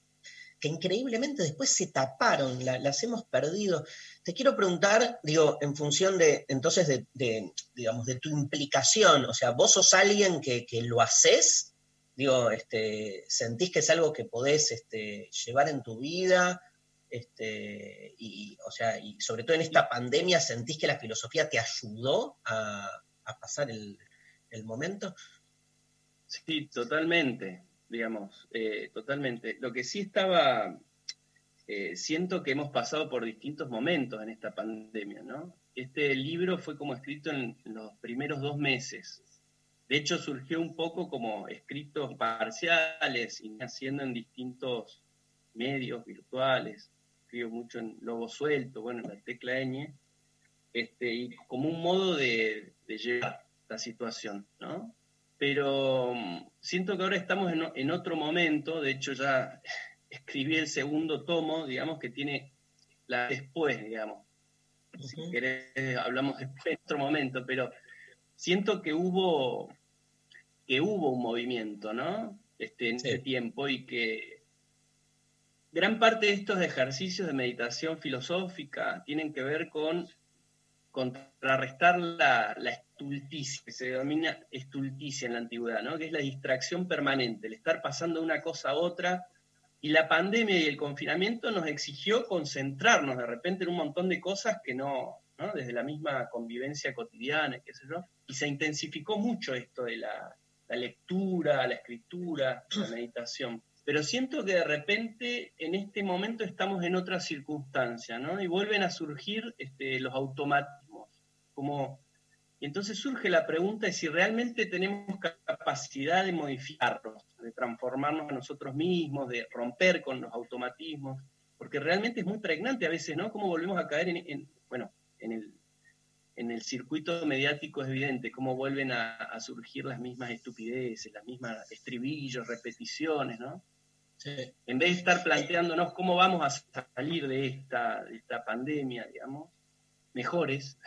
que increíblemente después se taparon, la- las hemos perdido. Te quiero preguntar, digo, en función de, entonces, de, de, digamos, de tu implicación, o sea, vos sos alguien que, que lo haces, digo, este, sentís que es algo que podés este, llevar en tu vida, este, y, o sea, y sobre todo en esta pandemia, ¿sentís que la filosofía te ayudó a, a pasar el, el momento? Sí, totalmente, digamos, eh, totalmente. Lo que sí estaba, eh, siento que hemos pasado por distintos momentos en esta pandemia, ¿no? Este libro fue como escrito en los primeros dos meses. De hecho, surgió un poco como escritos parciales y haciendo en distintos medios virtuales. Mucho en Lobo Suelto, bueno, en la tecla ñ, este, y como un modo de, de llevar la situación, ¿no? Pero mm, siento que ahora estamos en, en otro momento, de hecho ya escribí el segundo tomo, digamos, que tiene la después, digamos. Si querés, hablamos después en otro momento, pero siento que hubo, que hubo un movimiento, ¿no? Este, en este tiempo y que gran parte de estos ejercicios de meditación filosófica tienen que ver con contrarrestar la, estulticia, que se denomina estulticia en la antigüedad, ¿no? que es la distracción permanente, el estar pasando de una cosa a otra. Y la pandemia y el confinamiento nos exigió concentrarnos de repente en un montón de cosas que no, ¿no? desde la misma convivencia cotidiana, qué sé yo, y se intensificó mucho esto de la lectura, la escritura, la meditación. Pero siento que de repente en este momento estamos en otra circunstancia, ¿no? Y vuelven a surgir este, los automatismos. Como, y entonces surge la pregunta de si realmente tenemos capacidad de modificarlos, de transformarnos a nosotros mismos, de romper con los automatismos, porque realmente es muy pregnante a veces, ¿no? Cómo volvemos a caer en, en- bueno, en el, en el circuito mediático es evidente, cómo vuelven a, a surgir las mismas estupideces, las mismas estribillos, repeticiones, ¿no? En vez de estar planteándonos cómo vamos a salir de esta, de esta pandemia, digamos, mejores,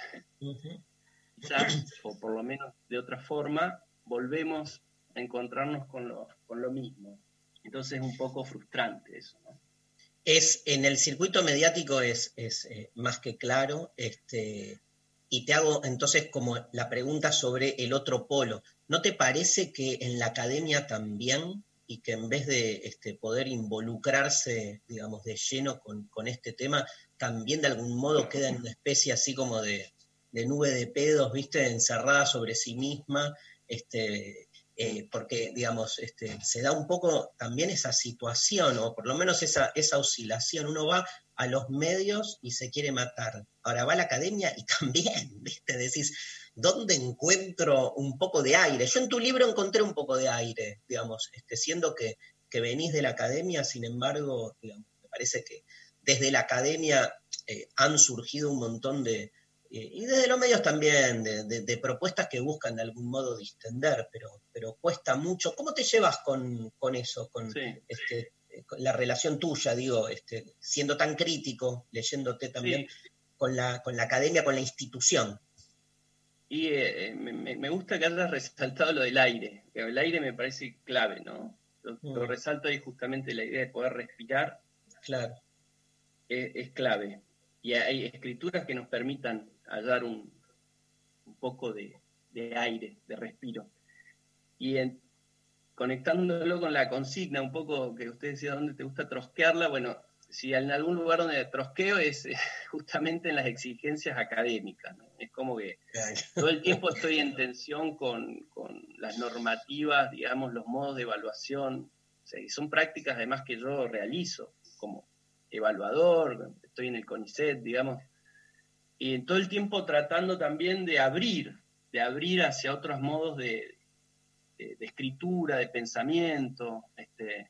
quizás, o por lo menos de otra forma, volvemos a encontrarnos con lo, con lo mismo. Entonces es un poco frustrante eso, ¿no? Es, en el circuito mediático es, es, eh, más que claro, este, y te hago entonces como la pregunta sobre el otro polo. ¿No te parece que en la academia también, y que en vez de este, poder involucrarse, digamos, de lleno con, con este tema, también de algún modo queda en una especie así como de, de nube de pedos, viste, encerrada sobre sí misma, este, eh, porque, digamos, este, se da un poco también esa situación, o por lo menos esa, esa oscilación. Uno va a los medios y se quiere matar. Ahora va a la academia y también, ¿viste? Decís, ¿dónde encuentro un poco de aire? Yo en tu libro encontré un poco de aire, digamos, este, siendo que, que venís de la academia, sin embargo, digamos, me parece que desde la academia eh, han surgido un montón de, eh, y desde los medios también, de, de- de propuestas que buscan de algún modo distender, pero, pero cuesta mucho. ¿Cómo te llevas con, con eso, con, este, con la relación tuya, digo, este, siendo tan crítico, leyéndote también con, la, con la academia, con la institución? Y eh, me, gusta que hayas resaltado lo del aire, el aire me parece clave, ¿no? Lo, lo Mm. resalto ahí justamente la idea de poder respirar. Claro. Es, es clave. Y hay escrituras que nos permitan hallar un, un poco de, de aire, de respiro. Y en- conectándolo con la consigna, un poco que usted decía, ¿dónde te gusta trosquearla? Bueno, si en algún lugar donde trosqueo es eh, justamente en las exigencias académicas. ¿no? Es como que todo el tiempo estoy en tensión con, con las normativas, digamos, los modos de evaluación. O sea, y son prácticas además que yo realizo como evaluador, estoy en el CONICET, digamos, y en todo el tiempo tratando también de abrir, de abrir hacia otros modos de, de- de escritura, de pensamiento, este,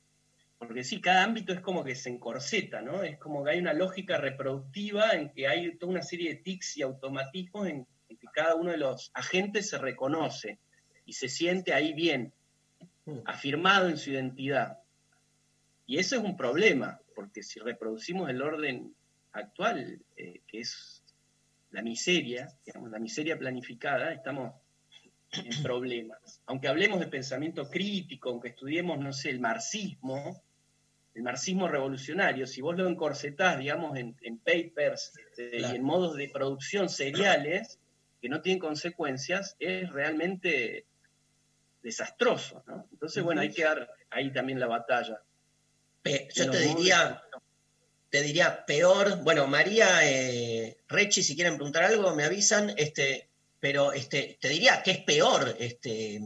porque sí, cada ámbito es como que se encorseta, ¿no? Es como que hay una lógica reproductiva en que hay toda una serie de tics y automatismos en, en que cada uno de los agentes se reconoce y se siente ahí bien, afirmado en su identidad. Y eso es un problema, porque si reproducimos el orden actual, eh, que es la miseria, digamos, la miseria planificada, estamos en problemas. Aunque hablemos de pensamiento crítico, aunque estudiemos, no sé, el marxismo, el marxismo revolucionario, si vos lo encorsetás, digamos, en, en papers este, Claro. y en modos de producción seriales que no tienen consecuencias, es realmente desastroso, ¿no? Entonces, bueno, hay que dar ahí también la batalla. Pe- yo te diría, te diría peor, bueno, María, eh, Rechi, si quieren preguntar algo, me avisan, este, pero este, te diría que es peor, este,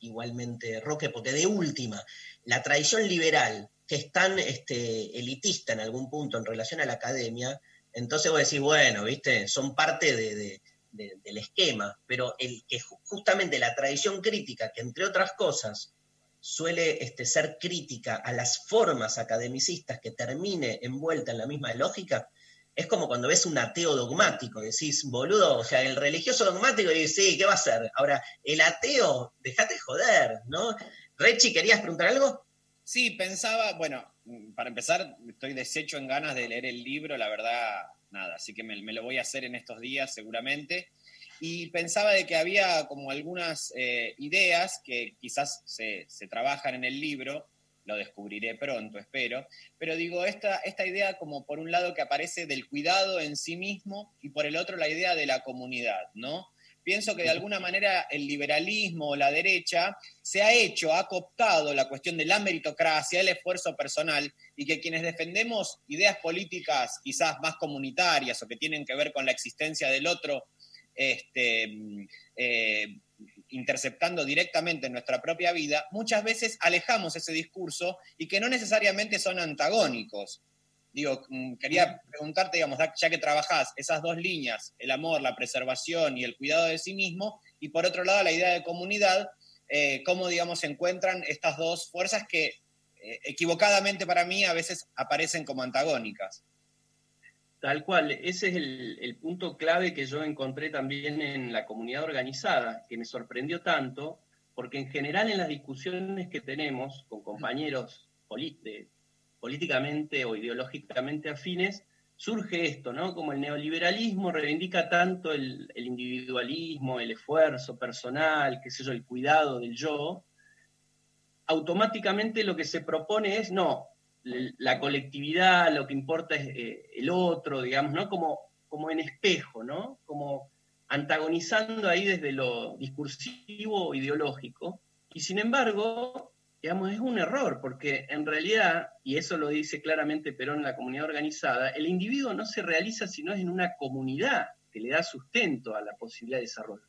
igualmente, Roque, porque de última, la tradición liberal, que es tan este, elitista en algún punto en relación a la academia, entonces vos decís, bueno, viste, son parte de- de- de- del esquema, pero el que ju- justamente la tradición crítica, que entre otras cosas suele este, ser crítica a las formas academicistas que termine envuelta en la misma lógica, es como cuando ves un ateo dogmático, decís, boludo, o sea, el religioso dogmático, y sí, ¿qué va a hacer? Ahora, el ateo, dejate de joder, ¿no? Rechi, ¿querías preguntar algo? Sí, pensaba, bueno, mm, para empezar, estoy deshecho en ganas de leer el libro, la verdad, nada, así que me, lo voy a hacer en estos días seguramente. Y pensaba de que había como algunas eh, ideas que quizás se, se trabajan en el libro, lo descubriré pronto, espero, pero digo, esta, esta idea como por un lado que aparece del cuidado en sí mismo y por el otro la idea de la comunidad, ¿no? Pienso que de alguna manera el liberalismo o la derecha se ha hecho, ha cooptado la cuestión de la meritocracia, el esfuerzo personal, y que quienes defendemos ideas políticas quizás más comunitarias o que tienen que ver con la existencia del otro, este, eh, interceptando directamente en nuestra propia vida, muchas veces alejamos ese discurso y que no necesariamente son antagónicos. Digo, mm, quería preguntarte, digamos, ya que trabajás esas dos líneas, el amor, la preservación y el cuidado de sí mismo, y por otro lado la idea de comunidad, eh, cómo, digamos, se encuentran estas dos fuerzas que eh, equivocadamente para mí a veces aparecen como antagónicas. Tal cual, ese es el, el punto clave que yo encontré también en la comunidad organizada, que me sorprendió tanto, porque en general en las discusiones que tenemos con compañeros de- políticamente o ideológicamente afines, surge esto, ¿no? Como el neoliberalismo reivindica tanto el, el individualismo, el esfuerzo personal, qué sé yo, el cuidado del yo, automáticamente lo que se propone es, no, la colectividad, lo que importa es eh, el otro, digamos, ¿no? Como, como en espejo, ¿no? Como antagonizando ahí desde lo discursivo o ideológico. Y sin embargo, digamos, es un error, porque en realidad, y eso lo dice claramente Perón en la comunidad organizada, el individuo no se realiza si no es en una comunidad que le da sustento a la posibilidad de desarrollo.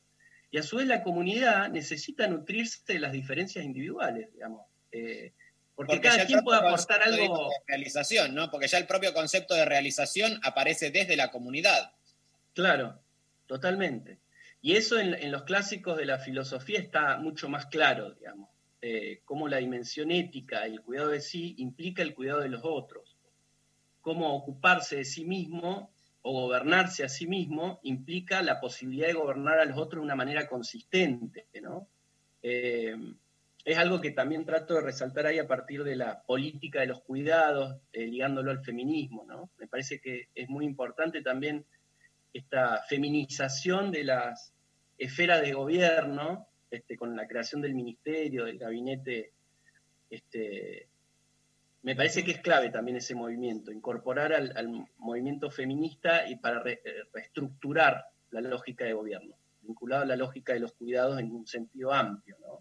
Y a su vez la comunidad necesita nutrirse de las diferencias individuales, digamos. Eh, porque, cada quien puede aportar algo. de realización, ¿no? Porque ya el propio concepto de realización aparece desde la comunidad. Claro, totalmente. Y eso en, en los clásicos de la filosofía está mucho más claro, digamos. Eh, cómo la dimensión ética y el cuidado de sí implica el cuidado de los otros. Cómo ocuparse de sí mismo o gobernarse a sí mismo implica la posibilidad de gobernar a los otros de una manera consistente, ¿no? Eh, es algo que también trato de resaltar ahí a partir de la política de los cuidados, eh, ligándolo al feminismo, ¿no? Me parece que es muy importante también esta feminización de las esferas de gobierno, este, con la creación del ministerio, del gabinete, este, me parece que es clave también ese movimiento, incorporar al, movimiento feminista y para eh, reestructurar la lógica de gobierno, vinculado a la lógica de los cuidados en un sentido amplio. ¿no?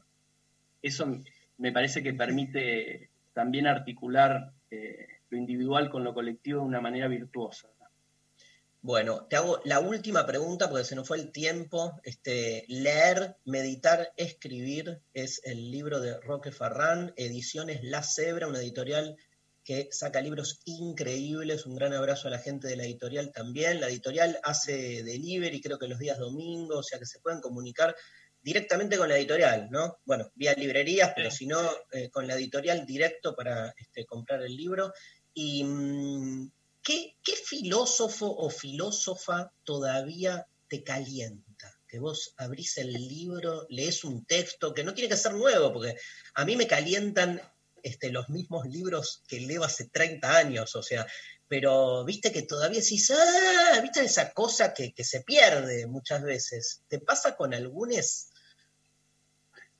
Eso me parece que permite también articular eh, lo individual con lo colectivo de una manera virtuosa. Bueno, te hago la última pregunta porque se nos fue el tiempo. Este, leer, meditar, escribir es el libro de Roque Farrán, Ediciones La Cebra, una editorial que saca libros increíbles. Un gran abrazo a la gente de la editorial también. La editorial hace delivery, creo que los días domingos, o sea que se pueden comunicar directamente con la editorial, ¿no? Bueno, vía librerías, pero si no, eh, con la editorial directo para este, comprar el libro. Y mm, ¿qué, filósofo o filósofa todavía te calienta? Que vos abrís el libro, lees un texto, que no tiene que ser nuevo, porque a mí me calientan este, los mismos libros que leo hace 30 años, o sea, pero viste que todavía decís, ah, viste esa cosa que, que se pierde muchas veces. ¿Te pasa con algunos?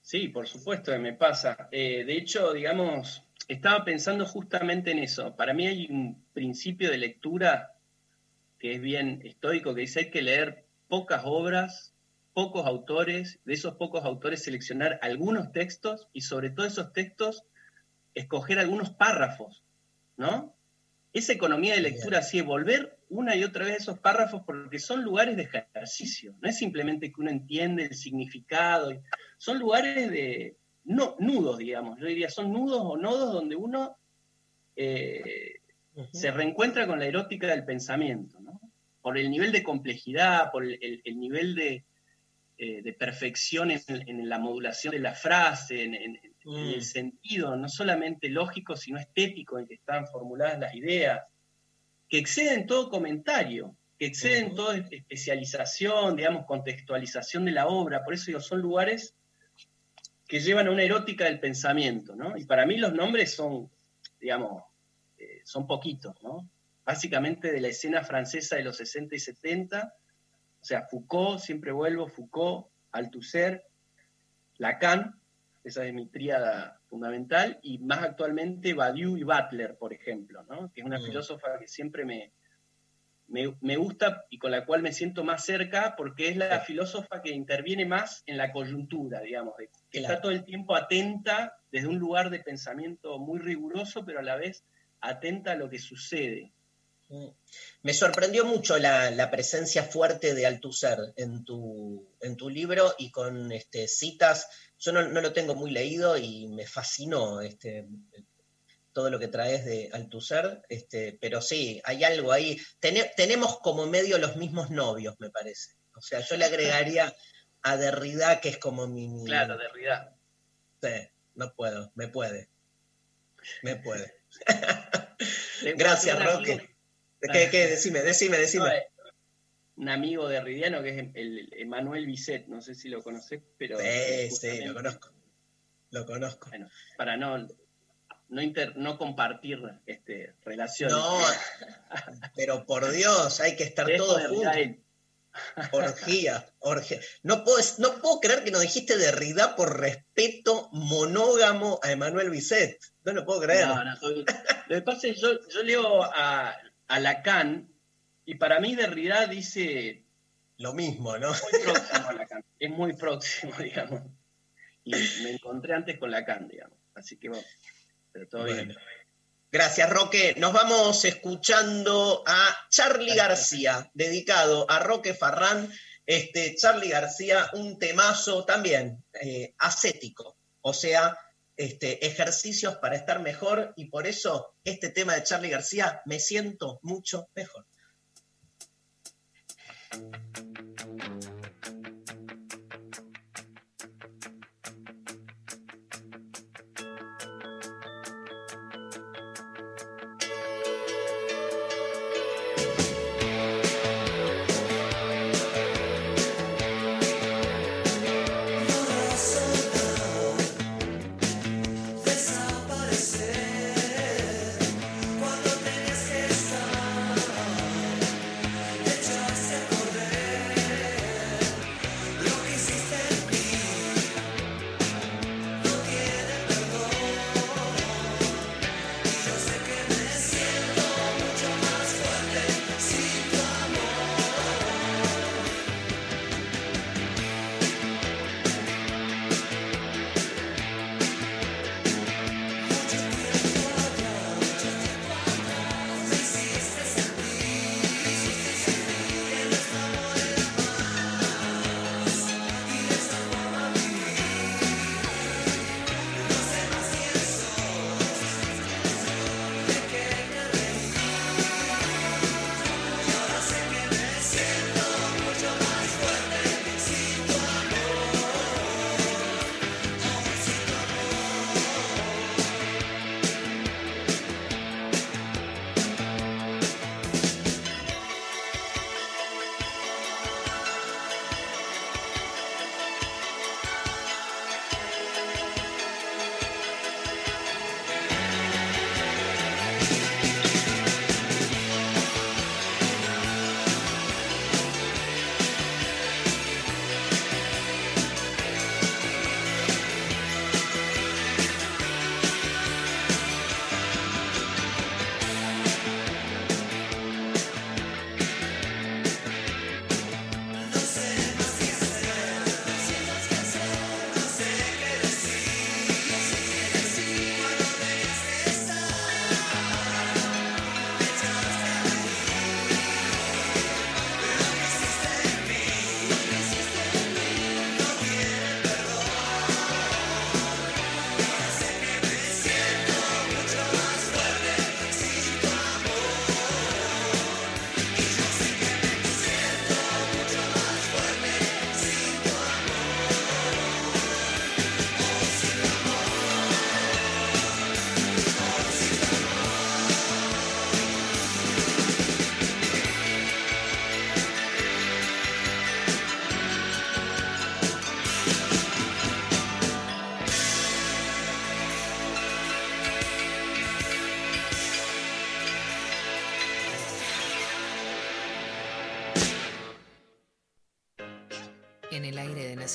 Sí, por supuesto que me pasa. Eh, de hecho, digamos, estaba pensando justamente en eso. Para mí hay un principio de lectura que es bien estoico, que dice hay que leer pocas obras, pocos autores, de esos pocos autores seleccionar algunos textos y sobre todo esos textos escoger algunos párrafos, ¿no? Esa economía de lectura así es volver una y otra vez esos párrafos porque son lugares de ejercicio, no es simplemente que uno entiende el significado, son lugares de no, nudos, digamos, yo diría, son nudos o nodos donde uno eh, se reencuentra con la erótica del pensamiento, ¿no? por el nivel de complejidad, por el, el- el nivel de, eh, de perfección en, en la modulación de la frase, en, en- en el sentido no solamente lógico, sino estético en que están formuladas las ideas, que exceden todo comentario, que exceden toda especialización, digamos, contextualización de la obra. Por eso digo, son lugares que llevan a una erótica del pensamiento, ¿no? Y para mí los nombres son, digamos, eh, son poquitos, ¿no? Básicamente de la escena francesa de los 60 y 70, o sea, Foucault, siempre vuelvo, Foucault, Althusser, Lacan, esa es mi tríada fundamental, y más actualmente Badiou y Butler, por ejemplo, ¿no? que es una Mm. filósofa que siempre me, me, me gusta y con la cual me siento más cerca, porque es la filósofa que interviene más en la coyuntura, digamos, que Claro. está todo el tiempo atenta desde un lugar de pensamiento muy riguroso, pero a la vez atenta a lo que sucede. Mm. Me sorprendió mucho la, la presencia fuerte de Althusser en tu, en tu libro y con este, citas. Yo no, no lo tengo muy leído y me fascinó este, todo lo que traes de Althusser, este, pero sí, hay algo ahí. Tene- tenemos como medio los mismos novios, me parece. O sea, yo le agregaría a Derrida, que es como mi... Claro, Derrida. Sí, no puedo, me puede. Me puede. Gracias, Roque. ¿Qué, qué? Decime, decime, decime. No, eh, un amigo de Ridiano que es el, el Emanuel Bisset, no sé si lo conoces, pero... Sí, sí, lo conozco. Lo conozco. Bueno, para no, no, inter- no compartir este, relaciones. No, pero por Dios, hay que estar todos juntos. Orgía, orgía. No puedo, no puedo creer que nos dijiste Derrida por respeto monógamo a Emanuel Bisset. No lo puedo creer. No, no, soy- Lo que pasa es que yo, yo leo a, a Lacan y para mí Derrida dice Lo mismo, ¿no? muy próximo a Lacan. Es muy próximo, digamos. Y me encontré antes con Lacan, digamos. Así que bueno, pero todo bien. Bueno. Gracias, Roque. Nos vamos escuchando a Charlie García, dedicado a Roque Farrán, Este, Charlie García, un temazo también eh, ascético, o sea, este, ejercicios para estar mejor y por eso este tema de Charlie García me siento mucho mejor.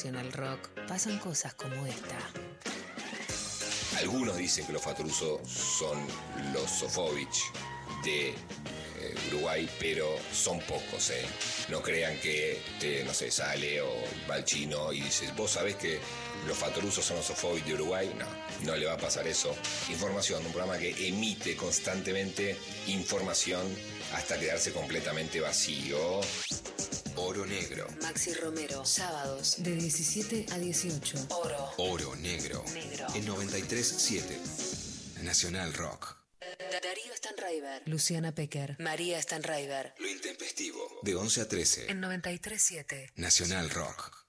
Nacional Rock pasan cosas como esta. Algunos dicen que los Fatruso son los Sofovich de eh, Uruguay, pero son pocos, ¿eh? No crean que, te, no sé, sale o va al chino y dices, vos sabés que los Fatrusos son los Sofovich de Uruguay. No, no le va a pasar eso. Información, un programa que emite constantemente información hasta quedarse completamente vacío. Oro Negro. Maxi Romero, sábados de 17 a 18. Oro. Oro Negro. Negro. En 93.7. Nacional Rock. Darío Stanraiver, Luciana Pecker, María Stanraiver. Lo intempestivo. De 11 a 13. En 93.7. Nacional Rock.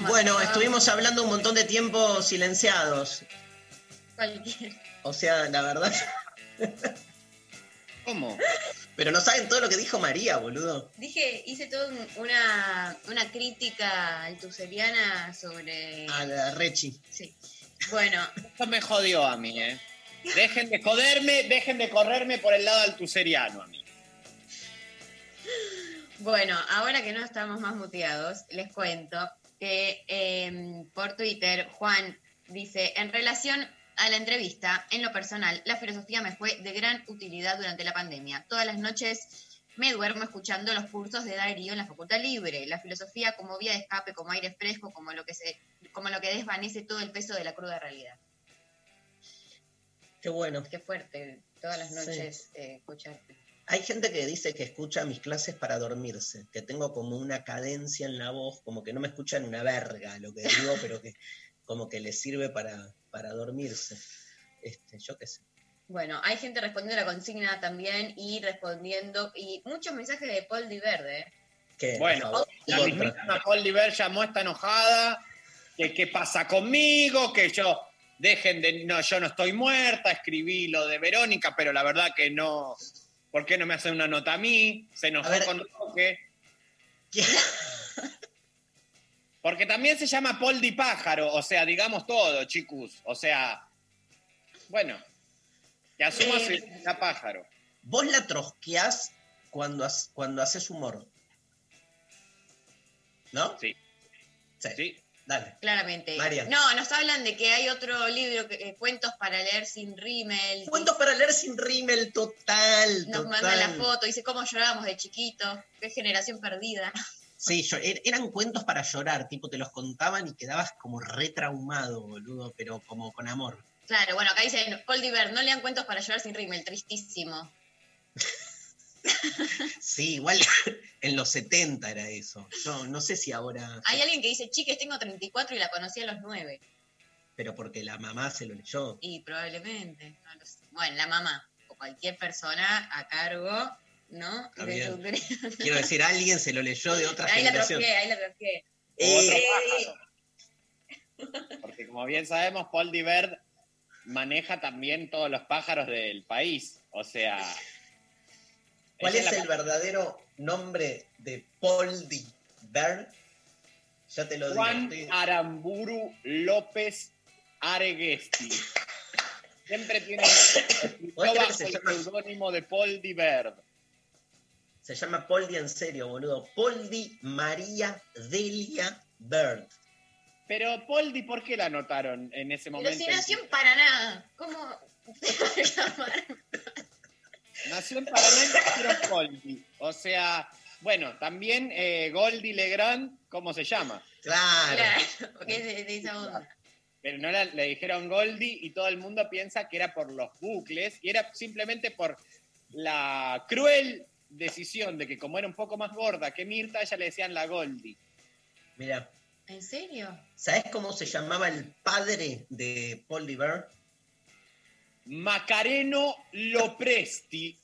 Bueno, ¿no? estuvimos hablando un montón de tiempo silenciados. Cualquier. O sea, la verdad. ¿Cómo? Pero no saben todo lo que dijo María, boludo. Dije, hice toda un- una, una crítica altuseriana sobre. A la Rechi. Sí. Bueno, Esto me jodió a mí, ¿eh? Dejen de joderme, dejen de correrme por el lado altuseriano a mí. Bueno, ahora que no estamos más muteados, les cuento que eh, por Twitter Juan dice, en relación a la entrevista, en lo personal, la filosofía me fue de gran utilidad durante la pandemia. Todas las noches me duermo escuchando los cursos de Darío en la Facultad Libre. La filosofía como vía de escape, como aire fresco, como lo que, se, como lo que desvanece todo el peso de la cruda realidad. Qué bueno. Qué fuerte, todas las Sí. noches eh, escucharte. Hay gente que dice que escucha mis clases para dormirse, que tengo como una cadencia en la voz, como que no me escuchan una verga lo que digo, pero que como que les sirve para, para dormirse. Este, yo qué sé. Bueno, hay gente respondiendo a la consigna también y respondiendo, y muchos mensajes de Paul Diverde. ¿eh? Que, Bueno, favor, la mismísima Paul Diver llamó está enojada, que qué pasa conmigo, que yo dejen de no, yo no estoy muerta, escribí lo de Verónica, pero la verdad que no, ¿por qué no me hacen una nota a mí? Se enojó ver. con Roque. Porque también se llama Paul Di Pájaro, o sea, digamos todo, chicos. O sea, bueno, que asuma Eh. si es pájaro. Vos la trosqueás cuando, has- cuando haces humor. ¿No? Sí. Sí. Sí. Dale. Claramente. No, nos hablan de que hay otro libro, que, eh, Cuentos para leer sin rímel. Cuentos para leer sin rímel, total. Nos total. mandan la foto, dice cómo llorábamos de chiquito, qué generación perdida. Sí, yo- er- eran cuentos para llorar, tipo te los contaban y quedabas como retraumado, boludo, pero como con amor. Claro, bueno, acá dicen, Paul Diver, no lean cuentos para llorar sin rímel, tristísimo. Sí, igual en los 70 era eso. Yo no sé si ahora, Hay alguien que dice, chiques, tengo 34 y la conocí a los 9. pero porque la mamá se lo leyó. Y probablemente, no lo sé. Bueno, la mamá o cualquier persona a cargo, ¿no? De su. Quiero decir, alguien se lo leyó de otra Ahí la generación. troqué, ahí la troqué. Eh. Porque como bien sabemos, Paul Divert maneja también todos los pájaros del país. O sea. ¿Cuál es la- el verdadero nombre de Paul D. Bird? Ya te lo digo. Juan estoy- Aramburu López Areguesti. Siempre tiene escrito ¿Vos crees que bajo se el seudónimo de Paul Divert. Se llama Paul D en serio, boludo. Paul D. María Delia Bird. Pero Paul Di, ¿por qué la anotaron en ese momento? si nació en Paraná, ¿cómo te va a llamar? Nació en Paraná y Goldie. O sea, bueno, también eh, Goldie Legrand, ¿cómo se llama? Claro. Claro, porque es de, de esa onda. Pero no la- le dijeron Goldie y todo el mundo piensa que era por los bucles y era simplemente por la cruel decisión de que como era un poco más gorda que Mirta, ella le decían la Goldie. Mira, ¿En serio? ¿sabes cómo se llamaba el padre de Paul. Macareno Lopresti.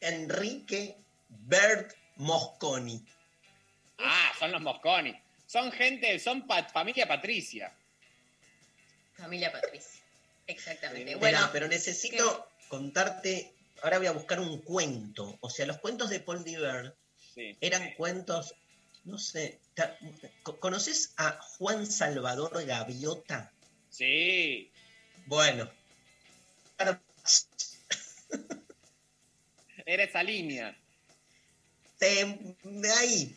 Enrique Bird Mosconi. Ah, son los Mosconi. Son gente, son pa- familia Patricia. Familia Patricia. Exactamente. Bueno, pero necesito contarte. Ahora voy a buscar un cuento. O sea, los cuentos de Paul D. Bird Sí. eran cuentos. No sé. ¿Conoces a Juan Salvador Gaviota? Sí. Bueno. Era esa línea. Te- ahí.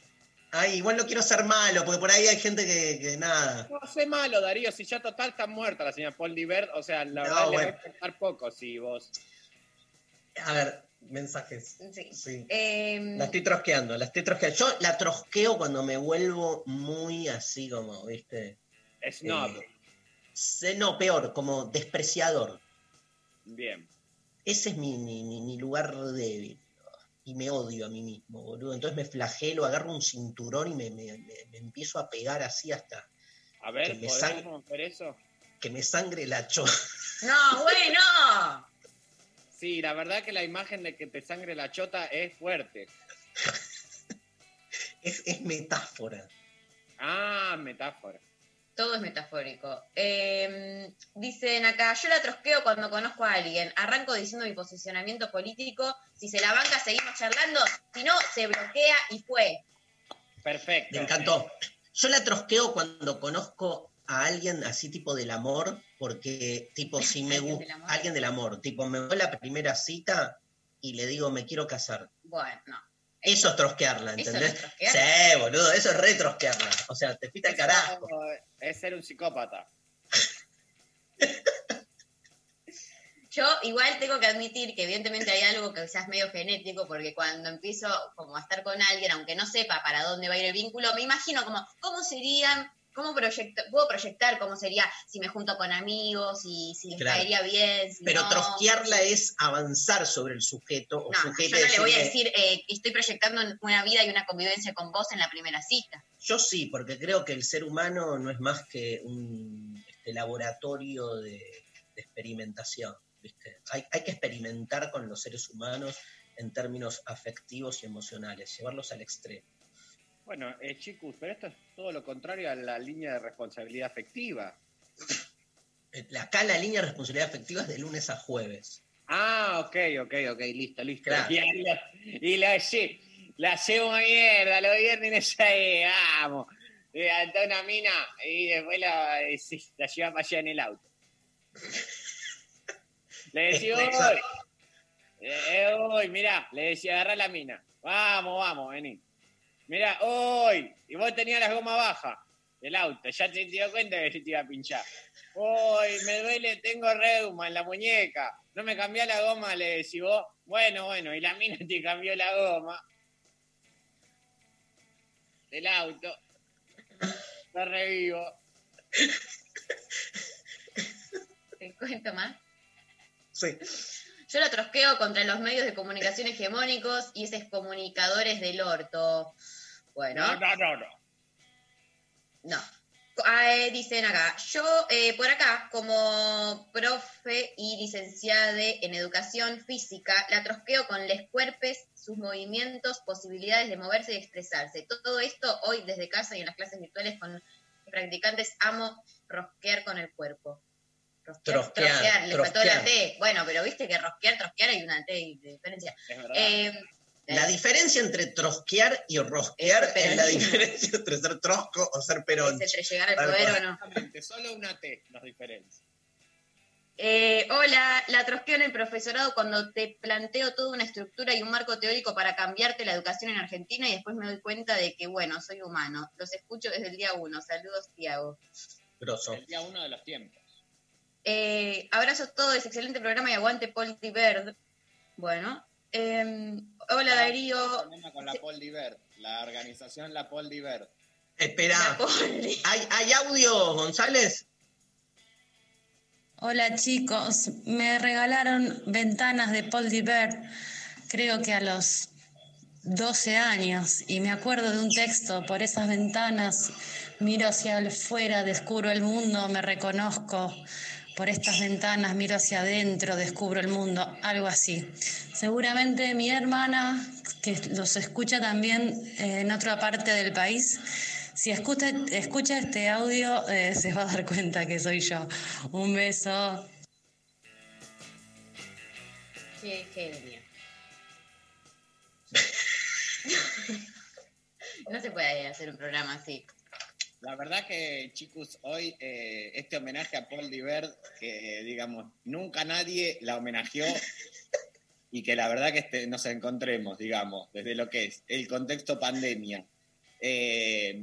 Ahí. Igual no quiero ser malo, porque por ahí hay gente que, que nada. No sé malo, Darío, si ya total está muerta la señora Paul Divert, o sea, la No, verdad le va a importar poco si vos. A ver, mensajes. sí. Sí. Em, La estoy trosqueando, la estoy trosqueando. Yo la trosqueo cuando me vuelvo muy así como, ¿viste? Snob. Eh, no, peor, como despreciador. Bien. Ese es mi, mi- mi- mi lugar débil. Y me odio a mí mismo, boludo. Entonces me flagelo, agarro un cinturón y me, me- me- me empiezo a pegar así hasta A ver, Que me ¿podemos ver eso? que me sangre la cho. No, bueno. Sí, la verdad que la imagen de que te sangre la chota es fuerte. Es, es metáfora. Ah, metáfora. Todo es metafórico. Em, dicen acá, yo la trosqueo cuando conozco a alguien. Arranco diciendo mi posicionamiento político. Si se la banca, seguimos charlando. Si no, se bloquea y fue. Perfecto. Me encantó. Yo la trosqueo cuando conozco a alguien así tipo del amor, porque tipo si me gusta, alguien del amor, tipo me voy a la primera cita y le digo me quiero casar. Bueno, no. Eso es trosquearla, Eso ¿entendés? no es. Sí, boludo, eso es re trosquearla. O sea, te al Eso carajo. Es ser un psicópata. Yo igual tengo que admitir que evidentemente hay algo que quizás medio genético, porque cuando empiezo como a estar con alguien, aunque no sepa para dónde va a ir el vínculo, me imagino como cómo serían, cómo proyecto, puedo proyectar cómo sería si me junto con amigos, y si les Claro. caería bien, si Pero no. trosquearla es avanzar sobre el sujeto o No, sujeto yo no le voy a decir, eh, estoy proyectando una vida y una convivencia con vos en la primera cita. Yo sí, porque creo que el ser humano no es más que un este, laboratorio de, de experimentación. ¿viste? Hay, hay que experimentar con los seres humanos en términos afectivos y emocionales, llevarlos al extremo. Bueno, eh, chicos, pero esto es todo lo contrario a la línea de responsabilidad afectiva. Eh, Acá la línea de responsabilidad afectiva es de lunes a jueves. Ah, ok, ok, ok, listo, listo. Claro. Y, la, y la, lle- la a mierda, los viernes ahí, vamos. Levantó una mina y después la, eh, sí, la lleva para allá en el auto. Le decía, hoy, eh, hoy, mirá, le decía, agarrá la mina. Vamos, vamos, vení. Mirá, hoy, y vos tenías las gomas bajas del auto, ya te, te dio cuenta que se te iba a pinchar. Hoy, me duele, tengo reuma en la muñeca. No me cambió la goma, le decís vos. Bueno, bueno, y la mina te cambió la goma del auto. Está revivo. ¿Te cuento más? Sí. Yo lo trosqueo contra los medios de comunicación hegemónicos y esos comunicadores del orto. Bueno. No, no, no, no. No. Ah, eh, dicen acá, yo eh, por acá, como profe y licenciada en educación física, la trosqueo con les cuerpes, sus movimientos, posibilidades de moverse y expresarse. Todo esto hoy desde casa y en las clases virtuales con practicantes amo rosquear con el cuerpo. Rosquear, Trosquear, trosquear, le faltó la. T. Bueno, pero viste que rosquear, trosquear hay una T de diferencia. Es verdad. Eh, La diferencia entre trosquear y rosquear es la diferencia entre ser trosco o ser perón. entre llegar al poder o no. Exactamente, solo una T nos diferencia. Eh, hola, la trosqueo en el profesorado cuando te planteo toda una estructura y un marco teórico para cambiarte la educación en Argentina y después me doy cuenta de que, bueno, soy humano. Los escucho desde el día uno. Saludos, Tiago. Grosso. El día uno de los tiempos. Eh, abrazos todos, excelente programa y aguante Paul Bird. Bueno, eh, hola Darío. problema con la Paul Diver, la organización La Paul Diver. Espera, ¿hay, ¿hay audio, González? Hola chicos, me regalaron ventanas de Paul Diver, creo que a los 12 años, y me acuerdo de un texto, por esas ventanas miro hacia afuera, descubro el mundo, me reconozco, por estas ventanas miro hacia adentro, descubro el mundo, algo así. Seguramente mi hermana, que los escucha también eh, en otra parte del país, si escucha, escucha este audio, eh, se va a dar cuenta que soy yo. Un beso. Qué genio. no se puede hacer un programa así. La verdad que, chicos, hoy eh, este homenaje a Paul Diver, que digamos, nunca nadie la homenajeó y que la verdad que este, nos encontremos, digamos, desde lo que es el contexto pandemia, eh,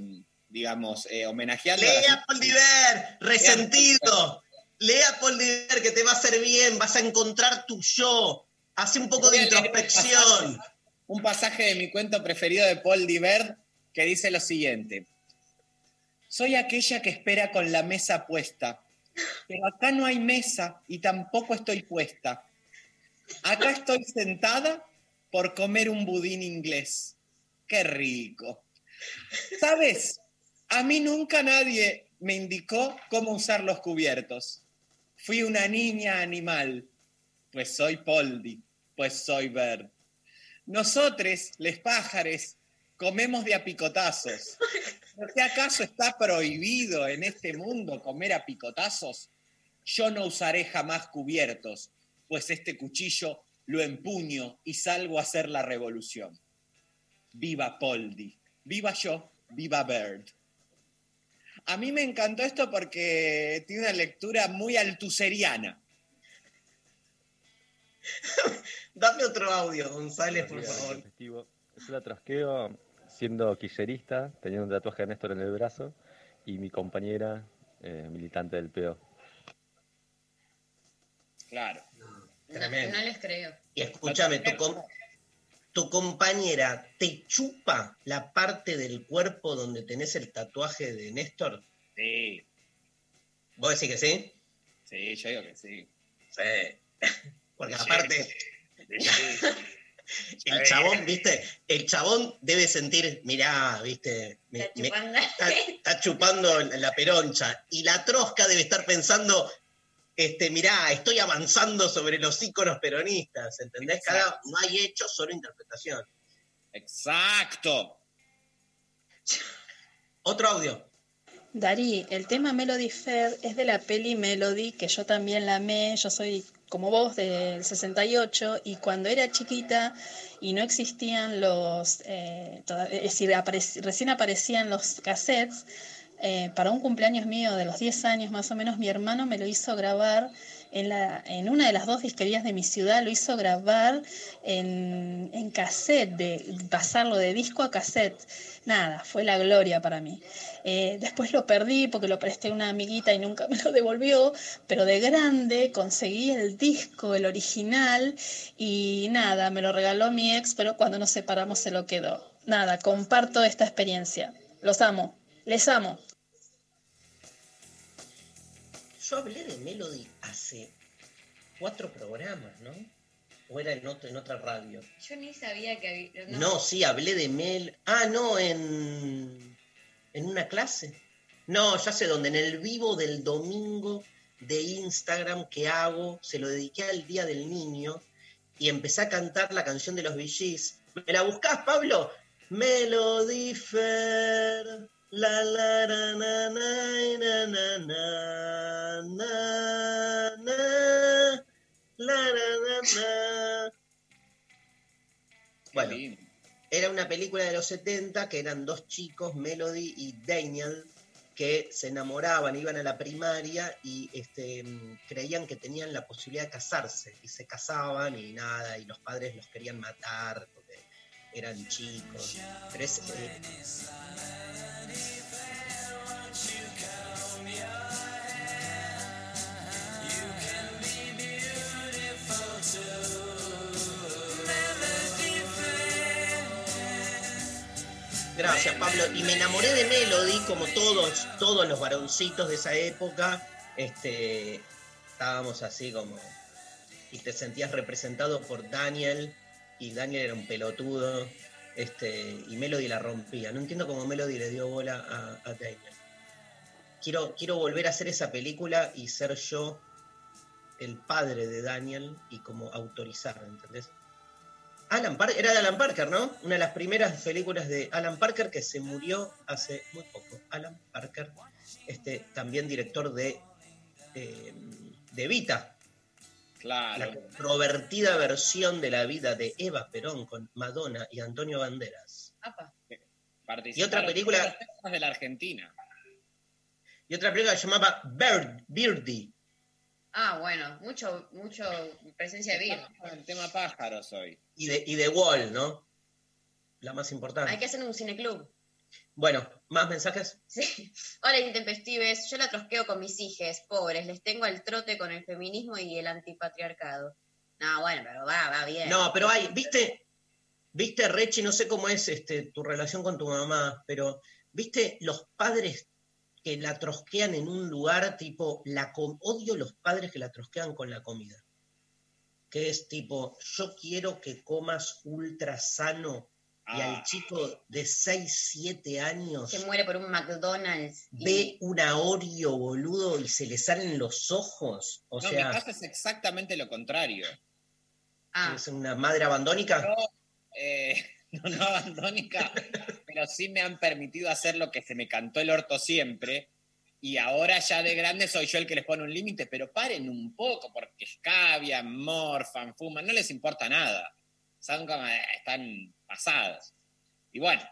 digamos, eh, homenajeando a Lea las- Paul Diver, resentido. Lea Paul Diver que te va a hacer bien, vas a encontrar tu yo. Hace un poco de a un introspección. pasaje- Un pasaje de mi cuento preferido de Paul Diver que dice lo siguiente. Soy aquella que espera con la mesa puesta, pero acá no hay mesa y tampoco estoy puesta. Acá estoy sentada por comer un budín inglés. Qué rico. ¿Sabes? A mí nunca nadie me indicó cómo usar los cubiertos. Fui una niña animal. Pues soy Poldi, pues soy Bird. Nosotros, les pájaros, comemos de a picotazos. ¿Por qué acaso está prohibido en este mundo comer a picotazos? Yo no usaré jamás cubiertos, pues este cuchillo lo empuño y salgo a hacer la revolución. Viva Poldi, viva yo, viva Bird. A mí me encantó esto porque tiene una lectura muy altuseriana. Dame otro audio, González, por favor. Yo la trasqueo siendo quillerista, teniendo un tatuaje de Néstor en el brazo, y mi compañera, eh, militante del PO. Claro. Tremendo. no les creo. Y escúchame, tu, com- tu compañera te chupa la parte del cuerpo donde tenés el tatuaje de Néstor. Sí, ¿Vos decís que sí? sí, yo digo que sí. Sí. Porque aparte, Sí. el chabón, viste, el chabón debe sentir, mirá, viste, me- Está me- chupando. está, está chupando la peroncha. Y la trosca debe estar pensando, este, mirá, estoy avanzando sobre los íconos peronistas, ¿entendés? Cada, no hay hecho, solo interpretación. Exacto. Otro audio. Darí, el tema Melody Fair es de la peli Melody, que yo también la amé, yo soy como vos del 68, y cuando era chiquita y no existían los, eh, es decir, recién aparecían los cassettes, eh, para un cumpleaños mío de los 10 años más o menos, mi hermano me lo hizo grabar en, la, en una de las dos disquerías de mi ciudad, lo hizo grabar en, en cassette, de pasarlo de disco a cassette. Nada, fue la gloria para mí. Eh, después lo perdí porque lo presté a una amiguita y nunca me lo devolvió, pero de grande conseguí el disco, el original, y nada, me lo regaló mi ex, pero cuando nos separamos se lo quedó. Nada, comparto esta experiencia. Los amo, les amo. Yo hablé de Melody hace cuatro programas, ¿no? ¿O era en, otro- en otra radio? Yo ni sabía que había. No, sí, hablé de Mel. Ah, no, en, en una clase. No, ya sé dónde, en el vivo del domingo de Instagram que hago, se lo dediqué al Día del Niño y empecé a cantar la canción de los VGs. ¿Me la buscás, Pablo? Melody Fair. La la la na na na na na na na. La la na na. Bueno, era una película de los 70 que eran dos chicos, Melody y Daniel, que se enamoraban, iban a la primaria y este, mm, creían que tenían la posibilidad de casarse. Y se casaban y nada, y los padres los querían matar porque eran chicos. Eh, Gracias, Pablo. Y me enamoré de Melody, como todos, todos los varoncitos de esa época. Este, estábamos así como. Y te sentías representado por Daniel. Y Daniel era un pelotudo. Este, y Melody la rompía. No entiendo cómo Melody le dio bola a, Daniel. Quiero, quiero volver a hacer esa película y ser yo el padre de Daniel y como autorizar, ¿entendés? Alan Parker, era de Alan Parker, ¿no? Una de las primeras películas de Alan Parker que se murió hace muy poco. Alan Parker, este, también director de, eh, de Vita, Claro. la controvertida versión de la vida de Eva Perón con Madonna y Antonio Banderas. Apa. Y otra película- de la Argentina. Y otra película que se llamaba Bird, Birdie. Ah, bueno, mucho, mucho presencia de vida. El tema pájaros hoy. Y de, y de Wall, ¿no? La más importante. Hay que hacer un cineclub. Bueno, ¿más mensajes? Sí. Hola, intempestives. Yo la trosqueo con mis hijes, pobres. Les tengo al trote con el feminismo y el antipatriarcado. No, bueno, pero va, va bien. No, pero hay, viste, viste, Rechi, no sé cómo es este, tu relación con tu mamá, pero viste los padres que la trosquean en un lugar tipo, la com- odio los padres que la trosquean con la comida. Que es tipo, yo quiero que comas ultra sano y Ah. al chico de 6, 7 años Se muere por un McDonald's. y- ve una Oreo, boludo, y se le salen los ojos. O no, sea, mi caso es exactamente lo contrario. Ah, es una madre abandónica. Yo, eh, no, no abandónica, pero sí me han permitido hacer lo que se me cantó el orto siempre. Y ahora ya de grande soy yo el que les pone un límite, pero paren un poco, porque escabian, morfan, fuman, no les importa nada. Eh, están pasados. Y bueno,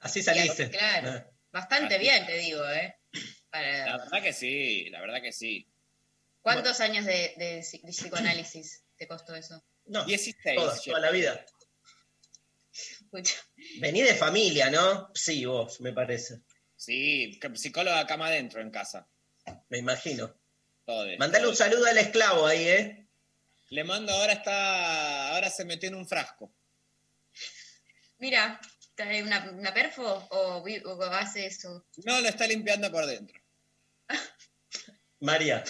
Así saliste. claro. Ah. Bastante Así. bien, te digo, ¿eh? la verdad que sí, la verdad que sí. ¿Cuántos años de, de psi- de psicoanálisis te costó eso? No, 16. toda, la vida. Vení de familia, ¿no? Sí, vos, me parece. Sí, psicóloga cama adentro en casa. Me imagino. Todo de- Mandale un saludo al esclavo ahí, ¿eh? Le mando ahora está. Ahora se metió en un frasco. Mira, ¿trae una, una perfo o, o hace eso? No, lo está limpiando por dentro. María.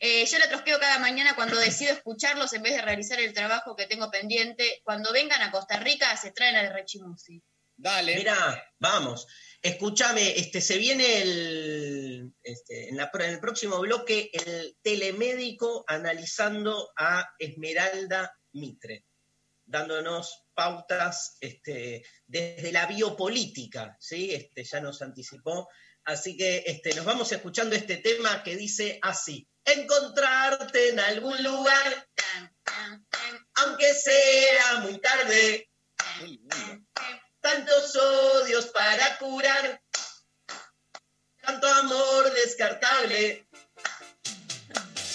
Eh, yo lo trosqueo cada mañana cuando decido escucharlos en vez de realizar el trabajo que tengo pendiente. Cuando vengan a Costa Rica se traen al Rechimusi. Dale. Mira, vamos. Escúchame, este, se viene el, este, en, la en el próximo bloque el telemédico analizando a Esmeralda Mitre, dándonos pautas este, desde la biopolítica, ¿sí? Este, ya nos anticipó. Así que este, nos vamos escuchando este tema que dice así. Encontrarte en algún lugar, aunque sea muy tarde, tantos odios para curar, tanto amor descartable.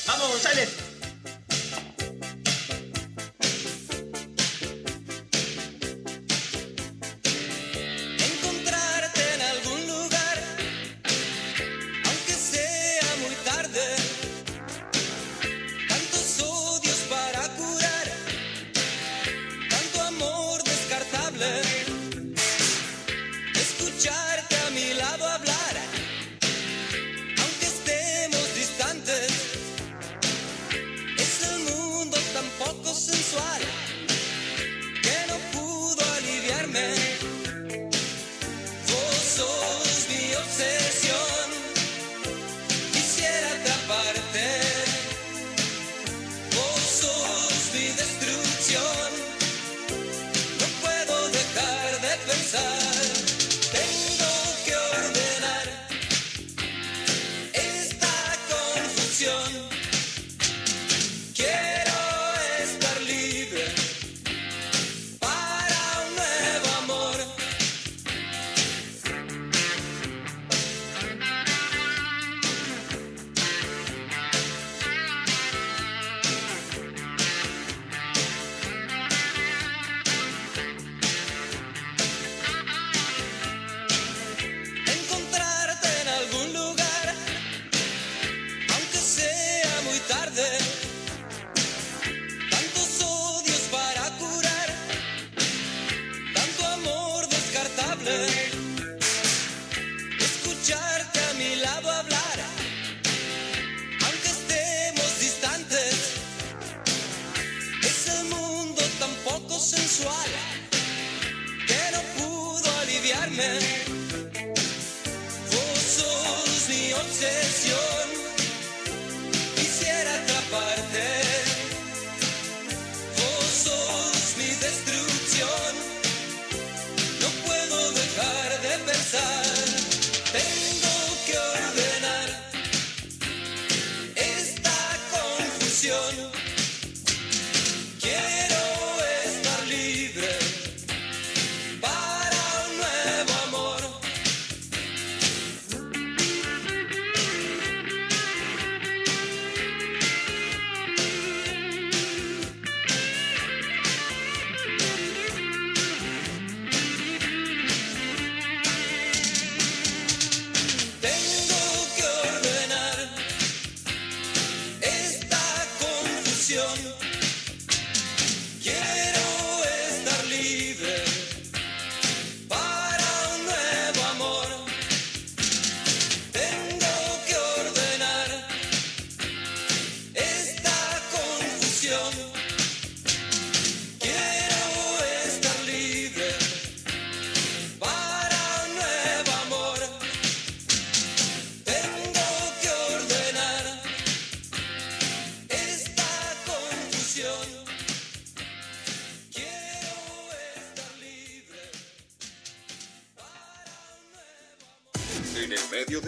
Vamos, González.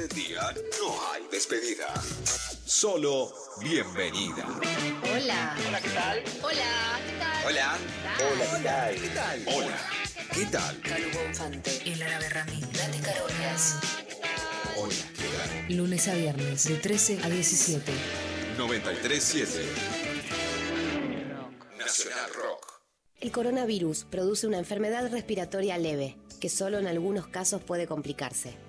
Día no hay despedida. Solo bienvenida. Hola. Hola, ¿qué tal? Hola, ¿qué tal? Hola. Hola, ¿qué tal? ¿Qué tal? Hola. ¿Qué tal? Calu Bonfante, El Árabe Ramín, Date Carolinas. Hola, ¿qué tal? Lunes a viernes, de 13 a 17. 937 Nacional Rock. El coronavirus produce una enfermedad respiratoria leve, que solo en algunos casos puede complicarse.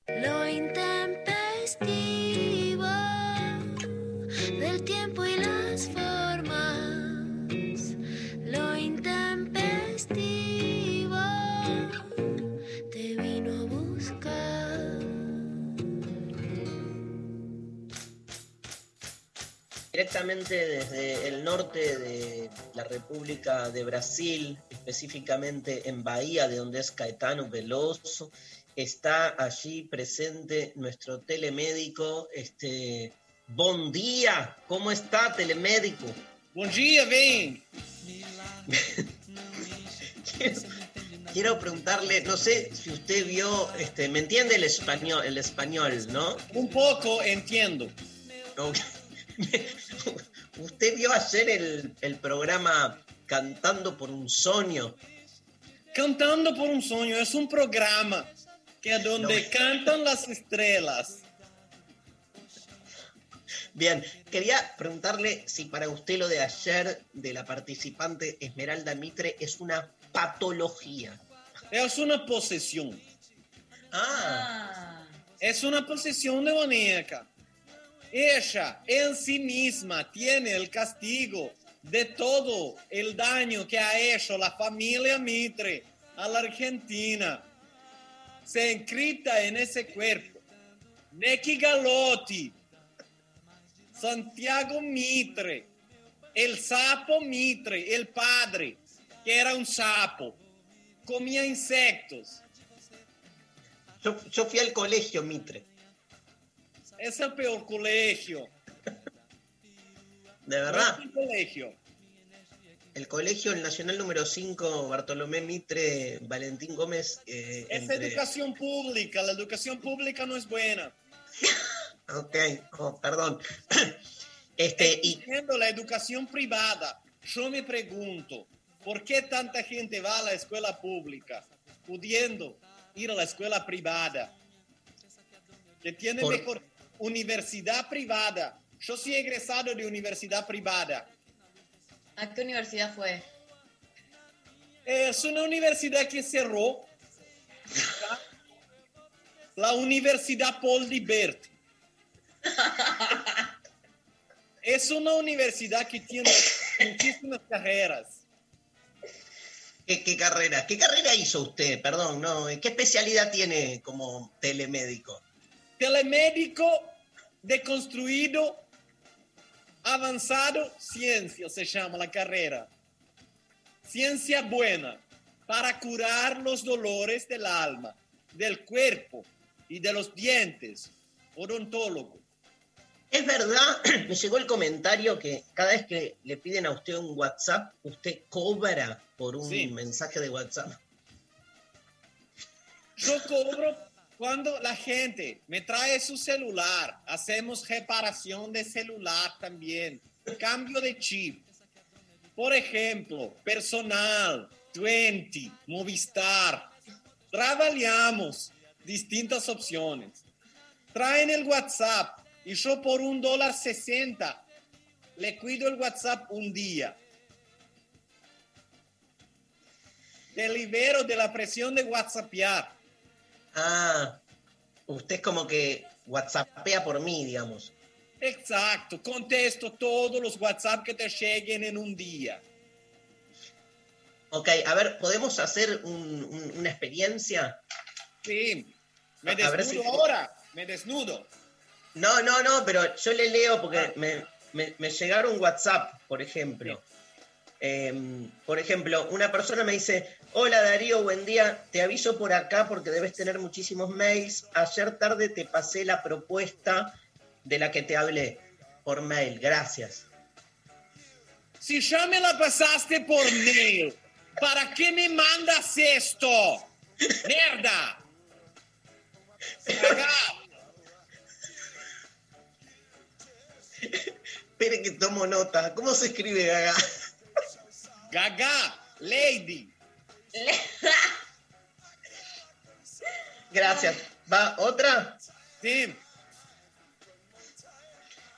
Lo intempestivo del tiempo y las formas. Lo intempestivo te vino a buscar. Directamente desde el norte de la República de Brasil, específicamente en Bahía, de donde es Caetano Veloso, está allí presente nuestro telemédico. Este, buen día, ¿cómo está telemédico? Buen día, ven. quiero, quiero preguntarle, no sé si usted vio, este, ¿me entiende el español, el español, no? Un poco entiendo. ¿Usted vio ayer el, el programa Cantando por un Sueño? Cantando por un sueño es un programa que donde cantan las estrellas. Bien, quería preguntarle si para usted lo de ayer de la participante Esmeralda Mitre es una patología. Es una posesión. Ah. Es una posesión demoníaca. Ella en sí misma tiene el castigo de todo el daño que ha hecho la familia Mitre a la Argentina. Se encripta en ese cuerpo. Neki Galotti, Santiago Mitre, el sapo Mitre, el padre, que era un sapo, comía insectos. Yo, yo fui al colegio Mitre, Es el peor colegio. de verdad. No es un colegio. El colegio, el Nacional número 5, Bartolomé Mitre, Valentín Gómez. eh, Es entre- educación pública. La educación pública no es buena. Ok, oh, perdón. Este, y la educación privada. Yo me pregunto, ¿por qué tanta gente va a la escuela pública pudiendo ir a la escuela privada? Que tiene Por- mejor universidad privada. Yo soy egresado de universidad privada. ¿A qué universidad fue? Es una universidad que cerró. La Universidad Paul Liberty. Es una universidad que tiene muchísimas carreras. ¿qué, qué carrera? ¿Qué carrera hizo usted? Perdón, no. ¿Qué especialidad tiene como telemédico? Telemédico deconstruido, avanzado, ciencia se llama la carrera. Ciencia buena para curar los dolores del alma, del cuerpo y de los dientes. Odontólogo. Es verdad, me llegó el comentario que cada vez que le piden a usted un WhatsApp, usted cobra por un Sí. mensaje de WhatsApp. Yo cobro cuando la gente me trae su celular. Hacemos reparación de celular también. Cambio de chip. Por ejemplo, personal, 20, Movistar. Trabajamos distintas opciones. Traen el WhatsApp y yo por un dólar sesenta le cuido el WhatsApp un día. Te libero de la presión de WhatsAppear. Ah, usted es como que WhatsAppea por mí, digamos. Exacto, contesto todos los WhatsApp que te lleguen en un día. Ok, a ver, ¿podemos hacer un- un- una experiencia? Sí, me desnudo si- ahora, me desnudo. No, no, no, pero yo le leo porque me, me- me llegaron WhatsApp, por ejemplo. Em, por ejemplo, una persona me dice, hola Darío, buen día, te aviso por acá porque debes tener muchísimos mails. Ayer tarde te pasé la propuesta de la que te hablé por mail, gracias. Si ya me la pasaste por mail, ¿para qué me mandas esto? ¡Mierda! Cagao. Espere que tomo nota. ¿Cómo se escribe Gaga? Gaga, Lady. Gracias. ¿Va otra? Sí.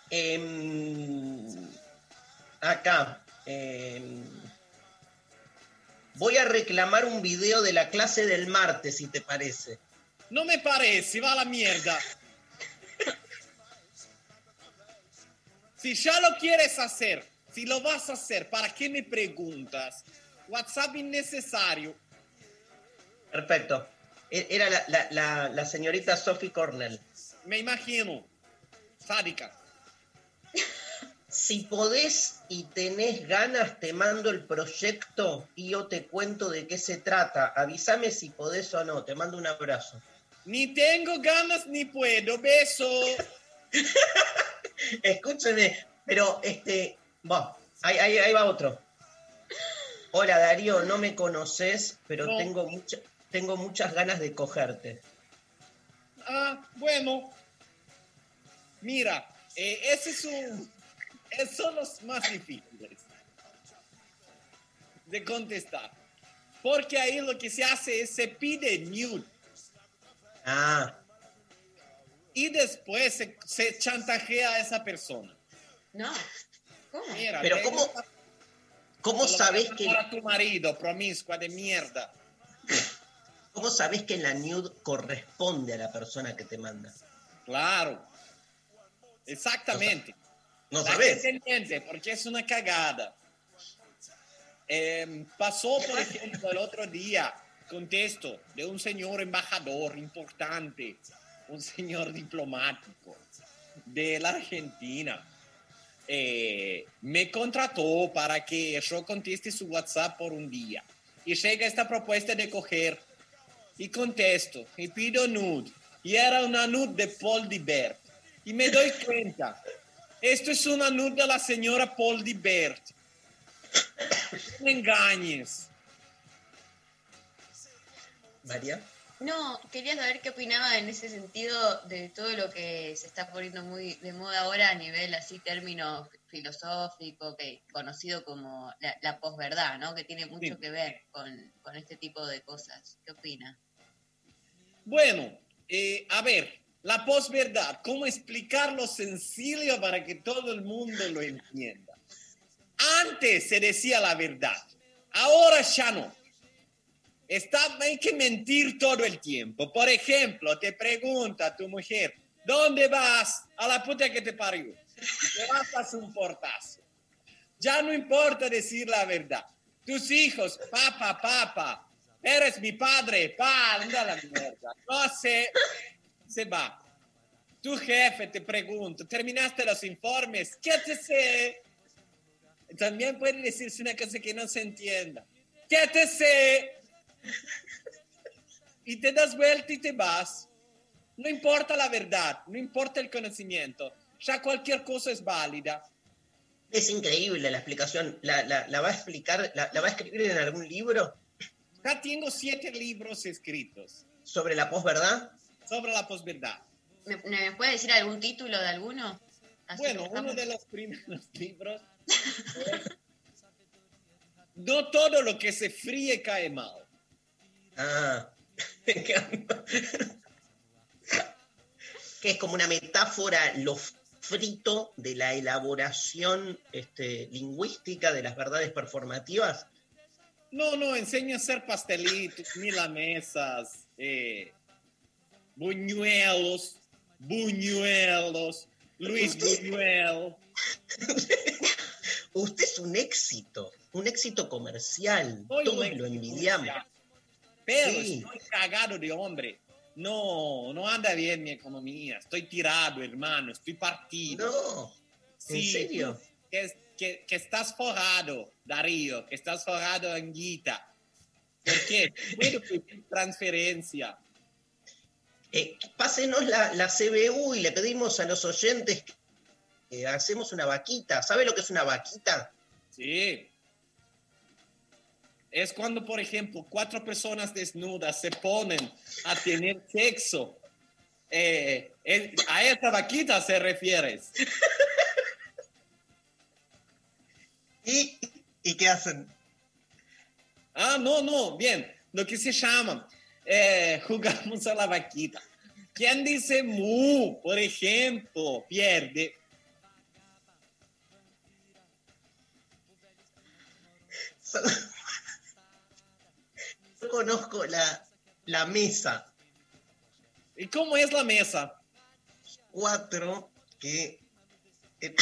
Em, acá. em, voy a reclamar un video de la clase del martes, si te parece. No me parece, va a la mierda. Si ya lo quieres hacer, si lo vas a hacer, ¿para qué me preguntas? WhatsApp innecesario. Perfecto. E- Era la, la- la- la señorita Sophie Cornell. Me imagino. Sádica. Si podés y tenés ganas, te mando el proyecto y yo te cuento de qué se trata. Avísame si podés o no. Te mando un abrazo. Ni tengo ganas ni puedo. Beso. Escúcheme, pero este. Va, ahí, ahí- ahí va otro. Hola Darío, no me conoces, pero No. tengo, mucha- tengo muchas ganas de cogerte. Ah, bueno. Mira, eh, ese es un... esos son los más difíciles de contestar. Porque ahí lo que se hace es se pide nude Ah, y después se, se chantajea a esa persona. No. ¿Cómo? Mira, Pero ¿cómo- ¿cómo a que- dar a tu marido, promiscua de mierda. ¿cómo sabés que la nude corresponde a la persona que te manda? Claro. Exactamente. No gente entiende, porque es una cagada. Em, pasó, por ejemplo, el otro día, contesto, de un señor embajador importante, un señor diplomático de la Argentina. Eh, me contrató para que yo conteste su WhatsApp por un día. Y llega esta propuesta de coger y contesto y pido nude. Y era una nude de Paul Dibert. Y me doy cuenta, esto es una nude de la señora Paul Dibert. No me engañes. María. No, quería saber qué opinaba en ese sentido de todo lo que se está poniendo muy de moda ahora a nivel así término filosófico, que conocido como la, la posverdad, ¿no? Que tiene mucho Sí. que ver con, con este tipo de cosas. ¿Qué opina? Bueno, eh, a ver, la posverdad, ¿cómo explicarlo sencillo para que todo el mundo lo entienda? Antes se decía la verdad, ahora ya no. Está, hay que mentir todo el tiempo. Por ejemplo, te pregunta tu mujer, ¿dónde vas? A la puta que te parió. Te vas a un portazo. Ya no importa decir la verdad. Tus hijos, papá, papá, eres mi padre, pa, anda la mierda. No sé, se va. Tu jefe te pregunta, ¿terminaste los informes? ¿Qué te sé? También puede decirse una cosa que no se entienda. ¿Qué te sé? Y te das vuelta y te vas. No importa la verdad, no importa el conocimiento. Ya cualquier cosa es válida. Es increíble la explicación. ¿La, la- la va a explicar, la, la va a escribir en algún libro Ya tengo siete libros escritos sobre la posverdad? sobre la posverdad. ¿Me, me puede decir algún título de alguno? Así Bueno, uno de los primeros libros es No todo lo que se fríe cae mal. Ah, me encanta. que es como una metáfora lo frito de la elaboración este, lingüística de las verdades performativas. No, no, enseña a hacer pastelitos, milanesas, eh, buñuelos, buñuelos, Luis Buñuel. Usted es un éxito, un éxito comercial. Soy Todos lo envidiamos. comercial. Pero Sí. estoy cagado de hombre. No, no anda bien mi economía. Estoy tirado, hermano. Estoy partido. No, ¿en serio? Que, que- que estás forrado, Darío. Que estás forrado en guita. ¿Por qué? Puedo pedir transferencia. Eh, pásenos la, la CBU y le pedimos a los oyentes que hacemos una vaquita. ¿Sabe lo que es una vaquita? Sí. Es cuando, por ejemplo, cuatro personas desnudas se ponen a tener sexo. Eh, eh, a esta vaquita se refieres. ¿Qué hacen? Ah, no, no, bien. Lo que se llama, eh, jugamos a la vaquita. ¿Quién dice mu, por ejemplo, pierde? Conozco la, la mesa. ¿Y cómo es la mesa? Cuatro que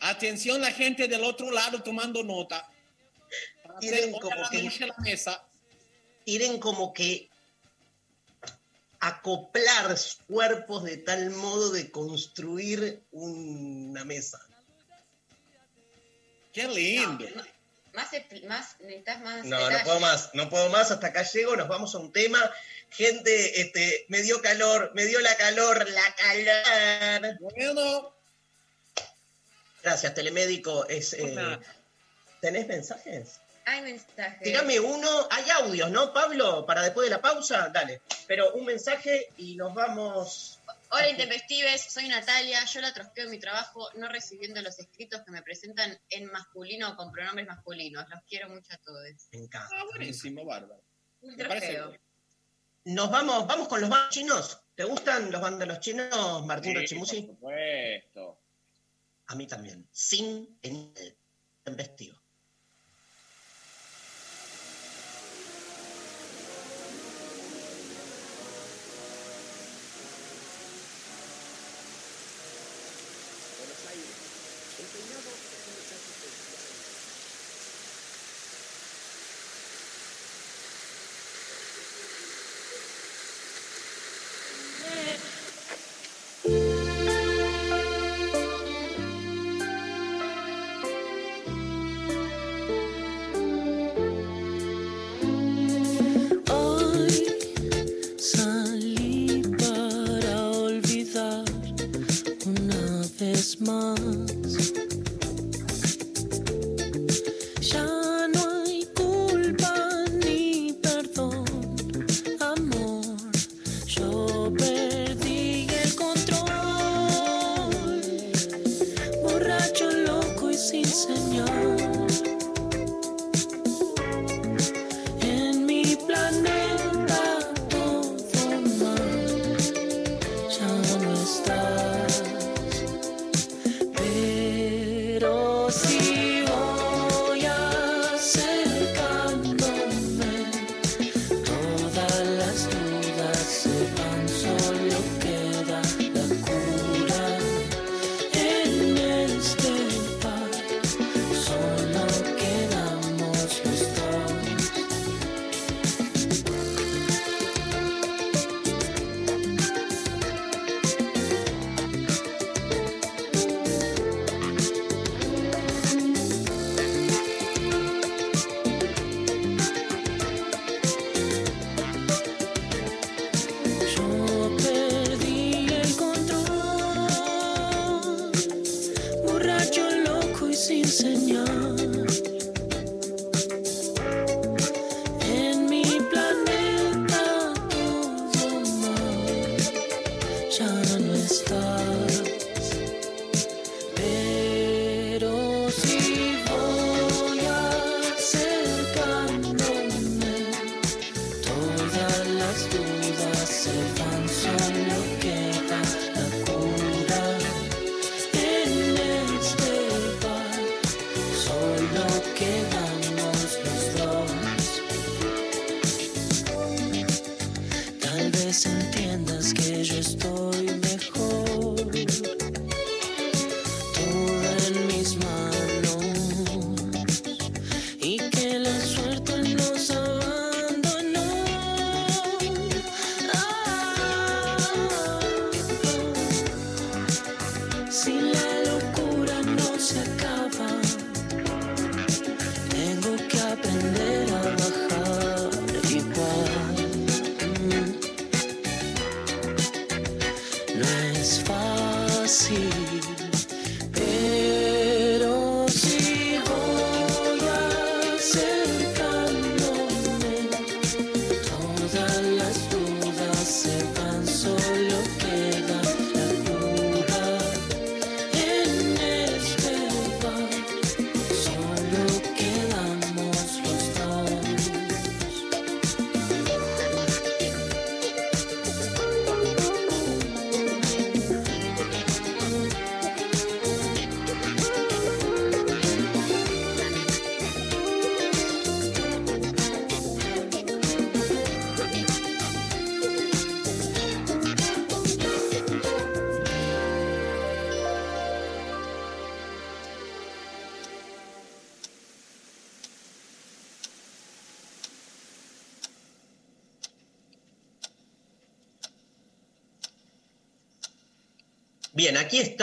Atención la gente del otro lado tomando nota. Tienen como que- la mesa. tienen como que acoplar cuerpos de tal modo de construir una mesa. Qué lindo. Más, más, necesitas más. No, no puedo más, no puedo más, hasta acá llego, nos vamos a un tema. Gente, este, me dio calor, me dio la calor, la calor. Bueno. Gracias, telemédico. Es, eh. ¿Tenés mensajes? Hay mensajes. Dígame uno, hay audios, ¿no, Pablo? Para después de la pausa, dale. Pero un mensaje y nos vamos. Hola Intempestives, soy Natalia, yo la trosqueo en mi trabajo no recibiendo los escritos que me presentan en masculino o con pronombres masculinos. Los quiero mucho a todos. Me encanta. Ah, buenísimo, bárbaro. Un Me parece. Nos vamos, vamos con los bandos chinos. ¿Te gustan los bandos chinos, Martín Sí, Rochimusi? por supuesto. A mí también. Sin en vestido. Hoy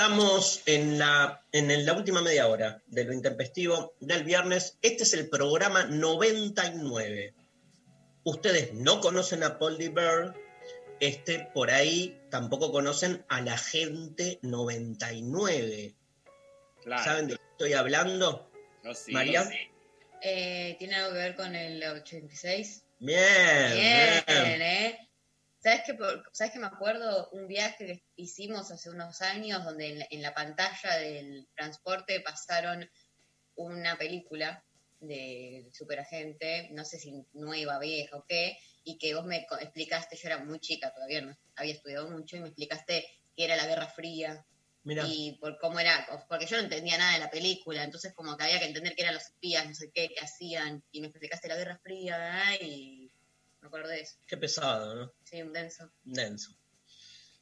estamos en la, en la última media hora de lo intempestivo del viernes. Este es el programa 99. Ustedes no conocen a Paul D. Bird, este, por ahí tampoco conocen a la gente 99. Claro. ¿Saben de qué estoy hablando? Yo sí, María. sí. Eh, ¿Tiene algo que ver con el 86? Bien, Bien, bien. ¿eh? ¿Sabes por- ¿Sabes que me acuerdo un viaje que hicimos hace unos años donde en la, en la pantalla del transporte pasaron una película de superagente, no sé si nueva, vieja o qué, y que vos me explicaste, yo era muy chica todavía, no había estudiado mucho, y me explicaste que era la Guerra Fría, y por cómo era, porque yo no entendía nada de la película, entonces como que había que entender que eran los espías, no sé qué, qué hacían, y me explicaste la Guerra Fría, y me acuerdo de eso, Qué pesado, ¿no? sí, un denso. Denso.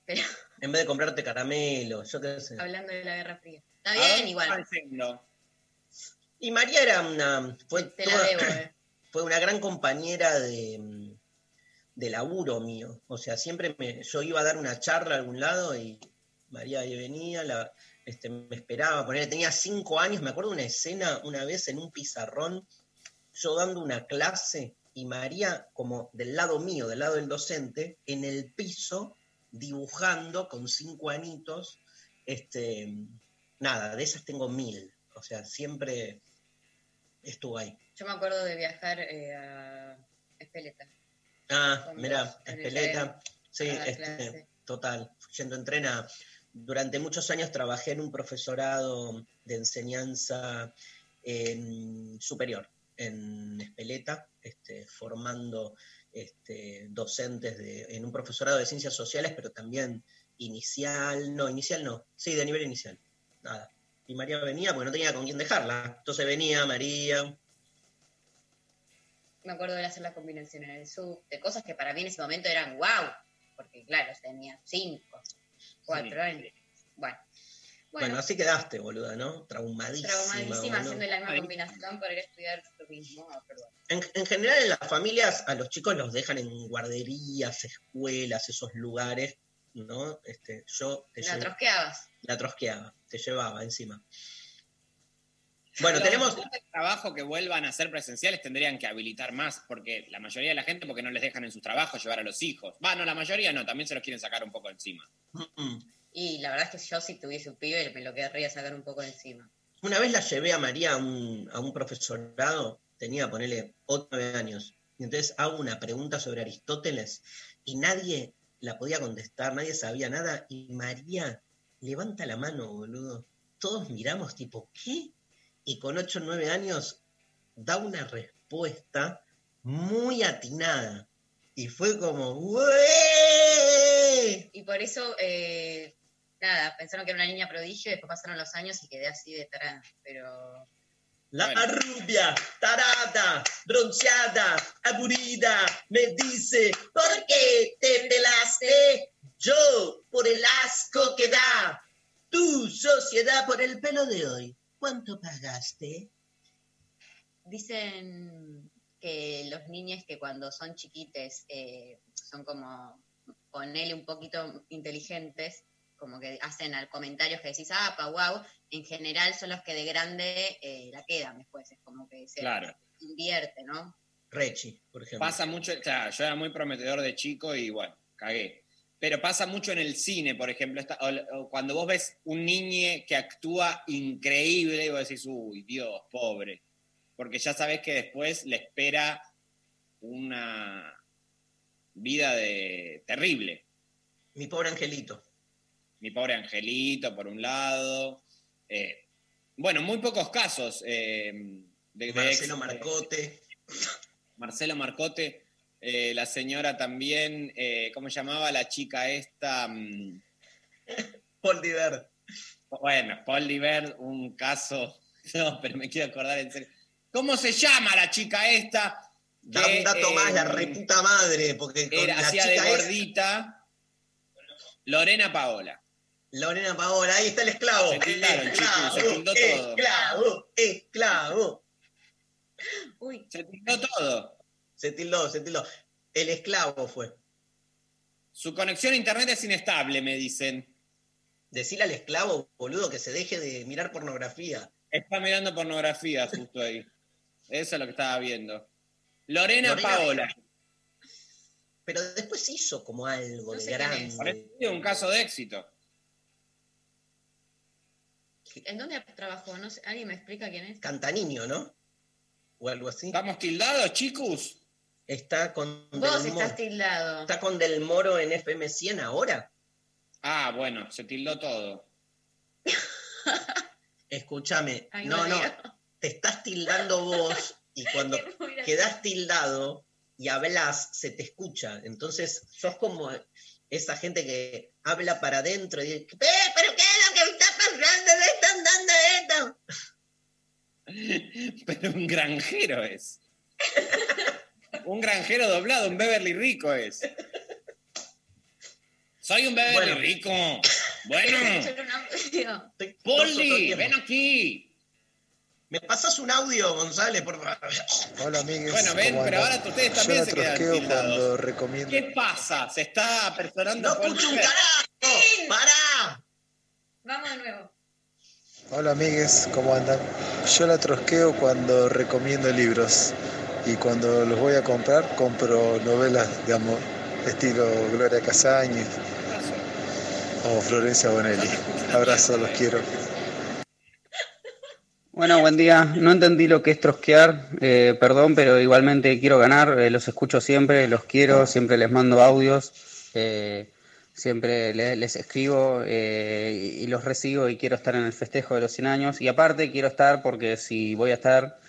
Pero En vez de comprarte caramelo, yo qué sé. hablando de la Guerra Fría. Está ¿A bien, igual. Y María era una. Fue, Te la debo, eh. fue una gran compañera de, de laburo mío. O sea, siempre me, yo iba a dar una charla a algún lado y María ahí venía, la, este, me esperaba. Poner, tenía cinco años, me acuerdo de una escena una vez en un pizarrón, yo dando una clase y María como del lado mío, del lado del docente, en el piso, dibujando con cinco anitos. Este, nada, de esas tengo mil. O sea, siempre estuvo ahí. Yo me acuerdo de viajar eh, a Espeleta. Ah, mira, Espeleta. Sí, este, total. Yendo en tren a- Durante muchos años trabajé en un profesorado de enseñanza en superior, en Espeleta, este, formando este, docentes de, en un profesorado de ciencias sociales, pero también inicial, no, inicial no, sí, de nivel inicial, nada. Y María venía porque no tenía con quién dejarla. Entonces venía María, Me acuerdo de hacer la combinación en el sub, de cosas que para mí en ese momento eran wow, porque claro, tenía cinco, cuatro Sí. años. Bueno, Bueno, bueno, así quedaste, boluda, ¿no? Traumadísima. traumadísima boludo. haciendo la misma Ay. combinación para ir a estudiar lo mismo. Ah, perdón. En, en general en las familias a los chicos los dejan en guarderías, escuelas, esos lugares, ¿no? Este, yo te La lle- trosqueabas. la trosqueaba, te llevaba encima. Bueno, Los tenemos... de trabajo que vuelvan a ser presenciales tendrían que habilitar más, porque la mayoría de la gente, porque no les dejan en sus trabajos llevar a los hijos. Va, no, la mayoría no, también se los quieren sacar un poco encima. Y la verdad es que yo si tuviese un pibe me lo querría sacar un poco de encima. Una vez la llevé a María a un, a un profesorado, tenía, ponele, 8 9 años, y entonces hago una pregunta sobre Aristóteles y nadie la podía contestar, nadie sabía nada, y María levanta la mano, boludo. Todos miramos tipo, ¿qué? Y con 8 o 9 años da una respuesta muy atinada. Y fue como. Y por eso, eh, nada, pensaron que era una niña prodigio y después pasaron los años y quedé así de tarada. Pero La rubia, tarada, bronceada, aburrida, me dice, ¿por qué te pelaste? Yo, por el asco que da. Tu sociedad por el pelo de hoy. ¿Cuánto pagaste? dicen que los niños que cuando son chiquites eh, son como, ponele un poquito inteligentes, como que hacen al comentarios que decís, ah, pa, wow, en general son los que de grande eh, la quedan después, es como que se Claro. invierte, ¿no? Rechi, por ejemplo. Pasa mucho, claro, yo era muy prometedor de chico y bueno, cagué. Pero pasa mucho en el cine, por ejemplo, esta- o- o cuando vos ves un niño que actúa increíble y vos decís, uy, Dios, pobre. Porque ya sabés que después le espera una vida de terrible. Mi pobre angelito. Mi pobre angelito, por un lado. Eh, bueno, muy pocos casos. eh, de, de Marcelo ex- Marcote. Marcelo Marcote, eh, la señora también, eh, ¿cómo se llamaba la chica esta? Mm, Paul Diver. Bueno, Paul Diver, un caso, no, pero me quiero acordar en serio. ¿Cómo se llama la chica esta? Da un dato más, la reputa madre, porque con Era, la hacía de chica es- gordita. Lorena Paola. Lorena Paola, ahí está el esclavo. Se tildaron, chicos, se esclavo, tildó todo. esclavo, esclavo. Uy. Se tildó todo. Se tildó, se tildó. El esclavo fue. Su conexión a internet es inestable, me dicen. Decirle al esclavo, boludo, que se deje de mirar pornografía. Está mirando pornografía justo ahí. Eso es lo que estaba viendo. Lorena, Lorena- Paola. Pero después hizo como algo No de es. Parece grande. un caso de éxito. ¿En dónde trabajó? No sé, ¿Alguien me explica quién es? Cantaniño, ¿no? O algo así. ¿Estamos tildados, chicos? Está con Vos Del estás Moro. tildado. Está con Del Moro en FM 100 ahora. Ah, bueno, se tildó todo. Escúchame. Ay, no, no. Te estás tildando vos y cuando quedás tildado y hablas, se te escucha. Entonces, sos como esa gente que habla para adentro y dice, "Eh, ¿pero qué es lo que está pasando? ¿Le están dando esto? Pero un granjero es. un granjero doblado, un Beverly Rico es. Soy un Beverly Bueno. Rico. Bueno, tiempo. ven aquí. ¿Me pasas un audio, González, por favor? Hola amigues. Bueno, ven, ¿cómo pero andan? ahora ustedes también se quedan cuando recomiendo. ¿Qué pasa? Se está apersonando ¡No escucho un carajo! ¡Pará! Vamos de nuevo. Hola amigues, ¿cómo andan? Yo la trosqueo cuando recomiendo libros y cuando los voy a comprar compro novelas de amor, estilo Gloria Casaña o Florencia Bonelli. Abrazo, los quiero. Bueno, buen día. No entendí lo que es trosquear, eh, perdón, pero igualmente quiero ganar. eh, los escucho siempre, los quiero, siempre les mando audios, eh, siempre le- les, escribo eh, y, los recibo y quiero estar en el festejo de los 100 años. Y aparte quiero estar porque si voy a estar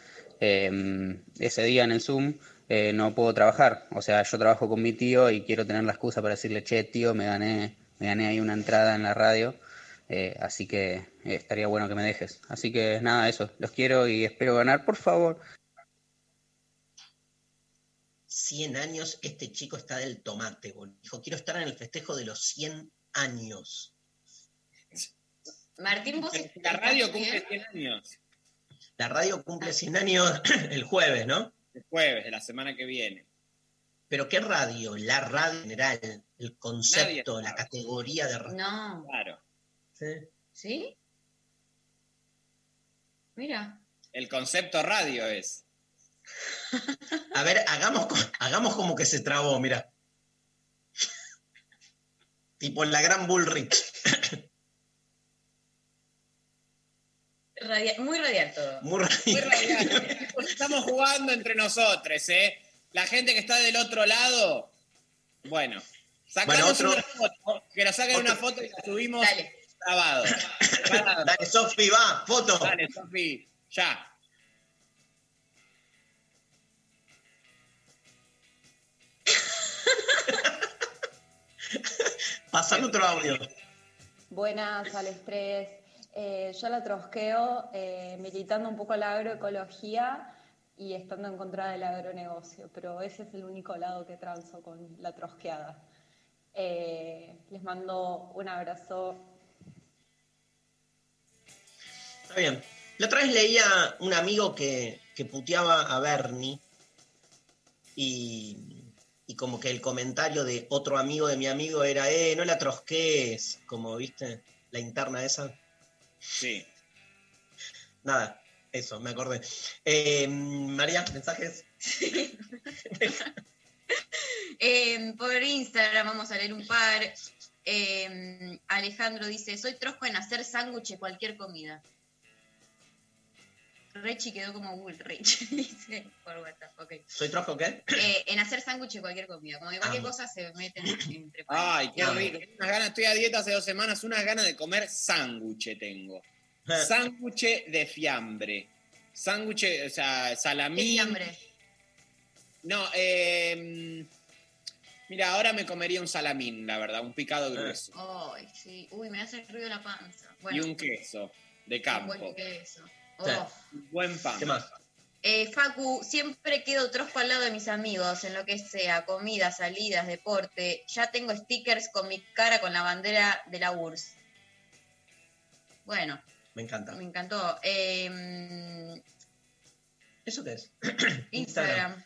eh, ese día en el Zoom, eh, no puedo trabajar. O sea, yo trabajo con mi tío y quiero tener la excusa para decirle, che, tío, me gané, me gané ahí una entrada en la radio. Eh, así que eh, estaría bueno que me dejes. Así que nada, eso. Los quiero y espero ganar, por favor. 100 años, este chico está del tomate, boludo. Dijo, quiero estar en el festejo de los 100 años. Martín, vos La radio cumple bien? 100 años. La radio cumple 100 años el jueves, ¿no? El jueves de la semana que viene. Pero ¿qué radio? La radio general, el concepto, la categoría de radio. No. Claro. Sí. ¿Sí? Mira. El concepto radio es. A ver, hagamos, hagamos como que se trabó, mira. tipo en la gran Bullrich. Radia- muy radial todo. Muy Muy radial. Estamos jugando entre nosotros, ¿eh? La gente que está del otro lado, bueno, sacamos Bueno, otro- una foto, que nos saquen otro- una foto y la subimos grabado. Dale, Sofi, va, foto. Dale, Sofi, ya. Pasame otro audio. Buenas al estrés. Eh, yo la trosqueo eh, militando un poco la agroecología y estando en contra del agronegocio, pero ese es el único lado que transo con la trosqueada. Eh, les mando un abrazo. Está bien. La otra vez leía un amigo que, que puteaba a Bernie y, y como que el comentario de otro amigo de mi amigo era, eh, no la trosques, como viste, la interna esa. Sí. Nada, eso, me acordé. Eh, María, mensajes. Eh, por Instagram vamos a leer un par. Eh, Alejandro dice, soy trosco en hacer sándwiches cualquier comida. Rechi quedó como Bullrich, dice por WhatsApp. ok. ¿Soy trojo qué? Eh, en hacer sándwiches cualquier comida. Como que cualquier Amo. cosa se mete entre Ay, qué rico. Unas ganas, estoy a dieta hace dos semanas, unas ganas de comer sándwich tengo. Ah. Sándwich de fiambre. Sándwich, o sea, ¿Qué salamín. fiambre? No, eh, mira, ahora me comería un salamín, la verdad, un picado grueso. Ay, sí. Uy, me hace ruido la panza. y un queso de un campo. buen queso. Sí. Oh. Buen pan. ¿Qué más? Eh, Facu, siempre quedo trosco al lado de mis amigos en lo que sea, comida, salidas, deporte. Ya tengo stickers con mi cara con la bandera de la URSS. Bueno, Me encanta. me encantó. Eh, ¿Eso qué es? Instagram.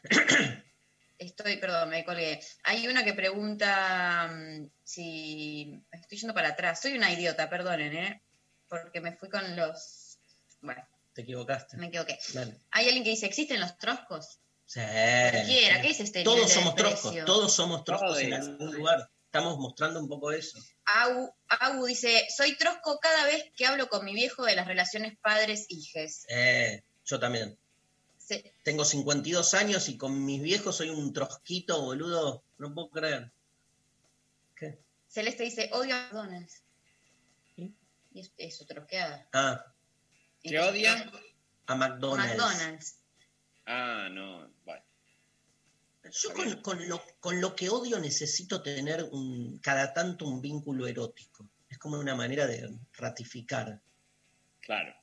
estoy, perdón, me colgué. Hay una que pregunta mm, si. Estoy yendo para atrás. Soy una idiota, perdonen, ¿eh? Porque me fui con los. Bueno, Te equivocaste. me equivoqué. Dale. Hay alguien que dice: ¿existen los troscos? Sí. Cualquiera, ¿qué es este Todos de somos desprecio? troscos, todos somos troscos en algún lugar. Estamos mostrando un poco eso. Agu, Agu dice: Soy trosco cada vez que hablo con mi viejo de las relaciones padres-hijes. Eh, yo también. Sí. Tengo 52 años y con mis viejos soy un trosquito, boludo. No puedo creer. Celeste dice: Odio a McDonald's. Y es, es trosqueada. Ah, ¿Qué odian? a McDonald's. McDonald's. Ah, no. Yo con, con lo, con lo que odio necesito tener un, cada tanto un vínculo erótico. Es como una manera de ratificar. Claro.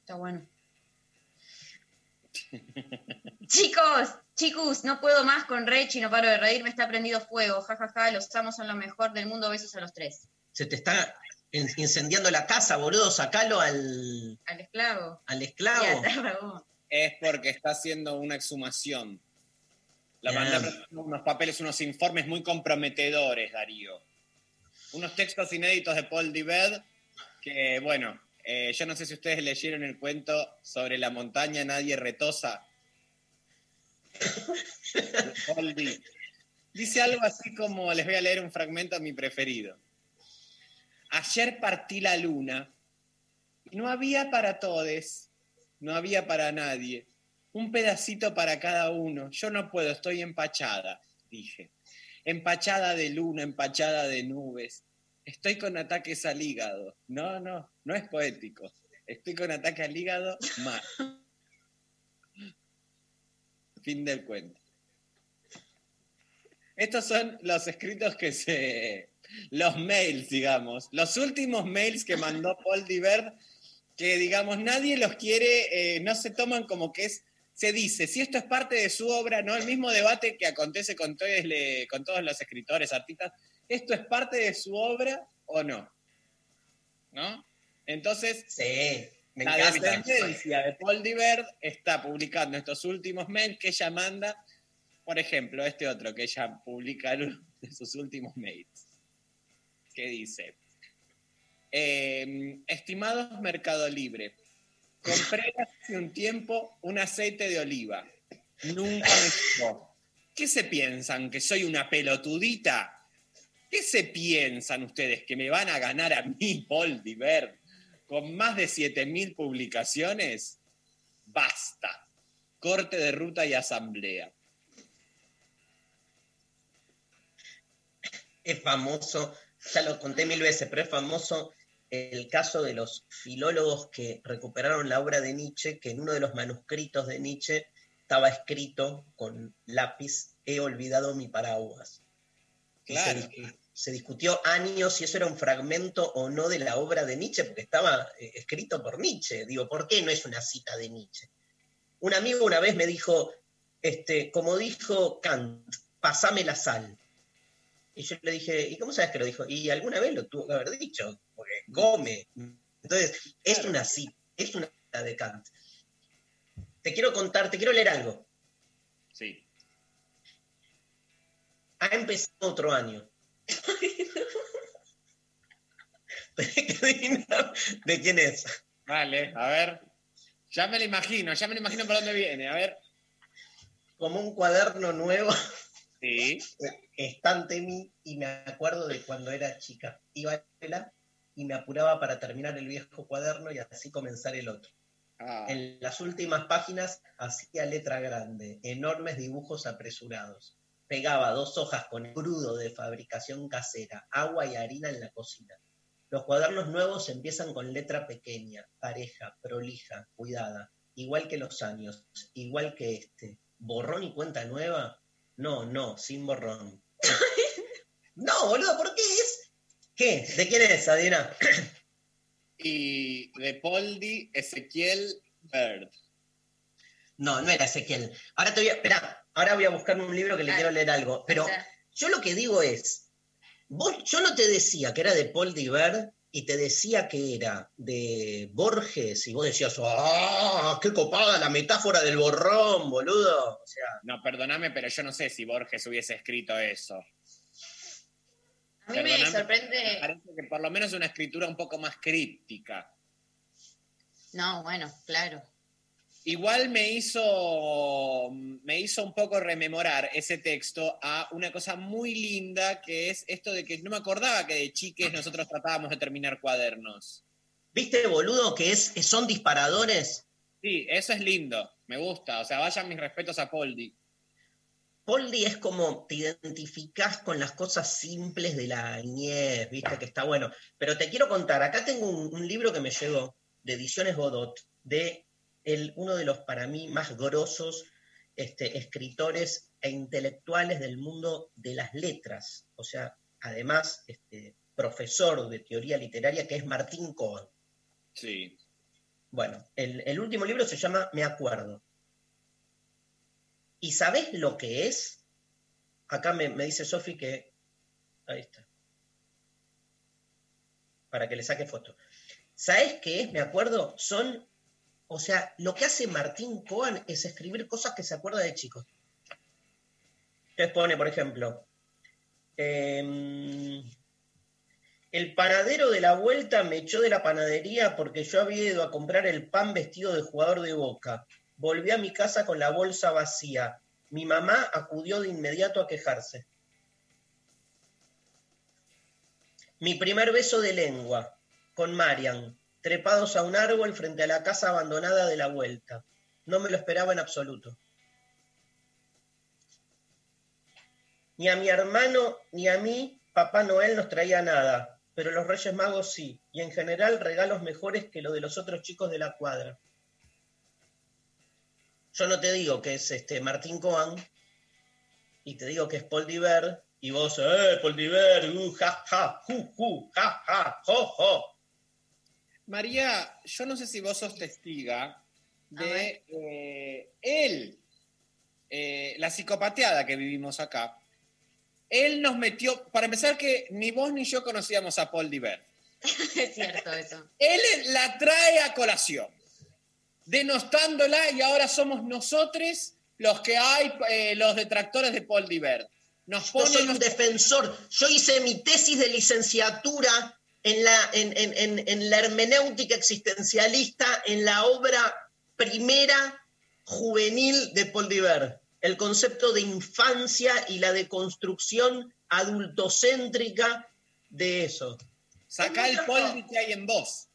Está bueno. Chicos, chicos, no puedo más con Rechi, no paro de reír, me está prendido fuego. Ja, ja, ja, los amos son lo mejor del mundo, besos a los tres. Se te está incendiando la casa, boludo. Sacalo al, Al esclavo. al esclavo. Es porque está haciendo una exhumación. La preparar unos papeles, unos informes muy comprometedores, Darío. Unos textos inéditos de Paul Dived que, bueno, eh, yo no sé si ustedes leyeron el cuento sobre la montaña Nadie Retosa. Paul Di. Dice algo así como, les voy a leer un fragmento a mi preferido. Ayer partí la luna y no había para todes, no había para nadie. Un pedacito para cada uno. Yo no puedo, estoy empachada, dije. Empachada de luna, empachada de nubes. Estoy con ataques al hígado. No, no, no es poético. Estoy con ataque al hígado mal. Fin del cuento. Estos son los escritos que se. Los mails, digamos. Los últimos mails que mandó Paul Divert, que, digamos, nadie los quiere, eh, no se toman como que es. Se dice, si esto es parte de su obra, ¿no? El mismo debate que acontece con todos, le- con todos los escritores, artistas. ¿Esto es parte de su obra o no? ¿No? Entonces, Sí, me la encanta. descendencia de Paul Divert está publicando estos últimos mails que ella manda, por ejemplo, este otro que ella publica en uno de sus últimos mails, que dice, eh, estimados Mercado Libre, compré hace un tiempo un aceite de oliva, nunca me gustó. ¿Qué se piensan? ¿Que soy una pelotudita? ¿Qué se piensan ustedes? ¿Que me van a ganar a mí, Paul Divert? con más de 7.000 publicaciones, basta. Corte de ruta y asamblea. Es famoso, ya lo conté mil veces, pero es famoso el caso de los filólogos que recuperaron la obra de Nietzsche, que en uno de los manuscritos de Nietzsche estaba escrito con lápiz, he olvidado mi paraguas. Se discutió años si eso era un fragmento o no de la obra de Nietzsche, porque estaba eh, escrito por Nietzsche. Digo, ¿por qué no es una cita de Nietzsche? Un amigo una vez me dijo, este, como dijo Kant, pasame la sal. Y yo le dije, ¿y cómo sabes que lo dijo? Y alguna vez lo tuvo que haber dicho, porque come. Entonces, es una cita, es una cita de Kant. Te quiero contar, te quiero leer algo. Sí. Ha empezado otro año. Tenés que adivinar ¿De quién es? Vale, a ver. Ya me lo imagino, ya me lo imagino por dónde viene. A ver. Como un cuaderno nuevo. Sí. Está ante mí y me acuerdo de cuando era chica. Iba a la escuela y me apuraba para terminar el viejo cuaderno y así comenzar el otro. Ah, En las últimas páginas hacía letra grande, enormes dibujos apresurados. Pegaba dos hojas con crudo de fabricación casera, agua y harina en la cocina. Los cuadernos nuevos empiezan con letra pequeña, pareja, prolija, cuidada, igual que los años, igual que este. ¿Borrón y cuenta nueva? No, no, sin borrón. no, boludo, ¿por qué es? ¿Qué? ¿De quién es, Adina? Y de Poldi, Ezequiel Bird. No, no era Ezequiel. Ahora te voy a. Esperá, ahora voy a buscar un libro que le quiero leer algo. Pero yo lo que digo es. Vos, yo no te decía que era de Paul Diver y te decía que era de Borges, y vos decías, ¡ah! ¡Qué copada la metáfora del borrón, boludo! O sea, No, perdóname, pero yo no sé si Borges hubiese escrito eso. A mí me sorprende. Me parece que por lo menos una escritura un poco más críptica. No, bueno, claro. Igual me hizo, me hizo un poco rememorar ese texto a una cosa muy linda que es esto de que no me acordaba que de chiques nosotros tratábamos de terminar cuadernos. ¿viste, boludo, que es, son disparadores? Sí, eso es lindo, me gusta. O sea, vayan mis respetos a Poldi. Poldi es como te identificás con las cosas simples de la niñez, viste, que está bueno. Pero te quiero contar, acá tengo un, un libro que me llegó de Ediciones Godot, de el, uno de los para mí más grosos este, escritores e intelectuales del mundo de las letras. O sea, además, este, profesor de teoría literaria, que es Martín Cohen. Sí. Bueno, el, el último libro se llama Me acuerdo. ¿Y sabés lo que es? Acá me, me dice Sofi que. Ahí está. Para que le saque foto. ¿Sabés qué es? Me acuerdo. Son. O sea, lo que hace Martín Cohen es escribir cosas que se acuerda de chicos. Entonces pone, por ejemplo. em, el panadero de la vuelta me echó de la panadería porque yo había ido a comprar el pan vestido de jugador de boca. Volví a mi casa con la bolsa vacía. Mi mamá acudió de inmediato a quejarse. Mi primer beso de lengua, con Marian, trepados a un árbol frente a la casa abandonada de la vuelta. No me lo esperaba en absoluto. Ni a mi hermano ni a mí Papá Noel nos traía nada, pero los Reyes Magos sí, y en general regalos mejores que lo de los otros chicos de la cuadra. Yo no te digo que es este Martín Coan, y te digo que es Paul Diver, y vos, ¡eh, Paul Diver! Uh, ja, ja, ju, ju, ja, ja, jo, jo. María, yo no sé si vos sos testiga de eh, él, eh, la psicopateada que vivimos acá. Él nos metió, para empezar que ni vos ni yo conocíamos a Paul Diver. es cierto eso. Él la trae a colación, denostándola y ahora somos nosotros los que hay, eh, los detractores de Paul Diver. Nos Yo soy un defensor. Yo hice mi tesis de licenciatura en la, en, en- en- la hermenéutica existencialista en la obra primera juvenil de Paul Diver. El concepto de infancia y la deconstrucción adultocéntrica de eso. Saca Es el Paul que hay en vos.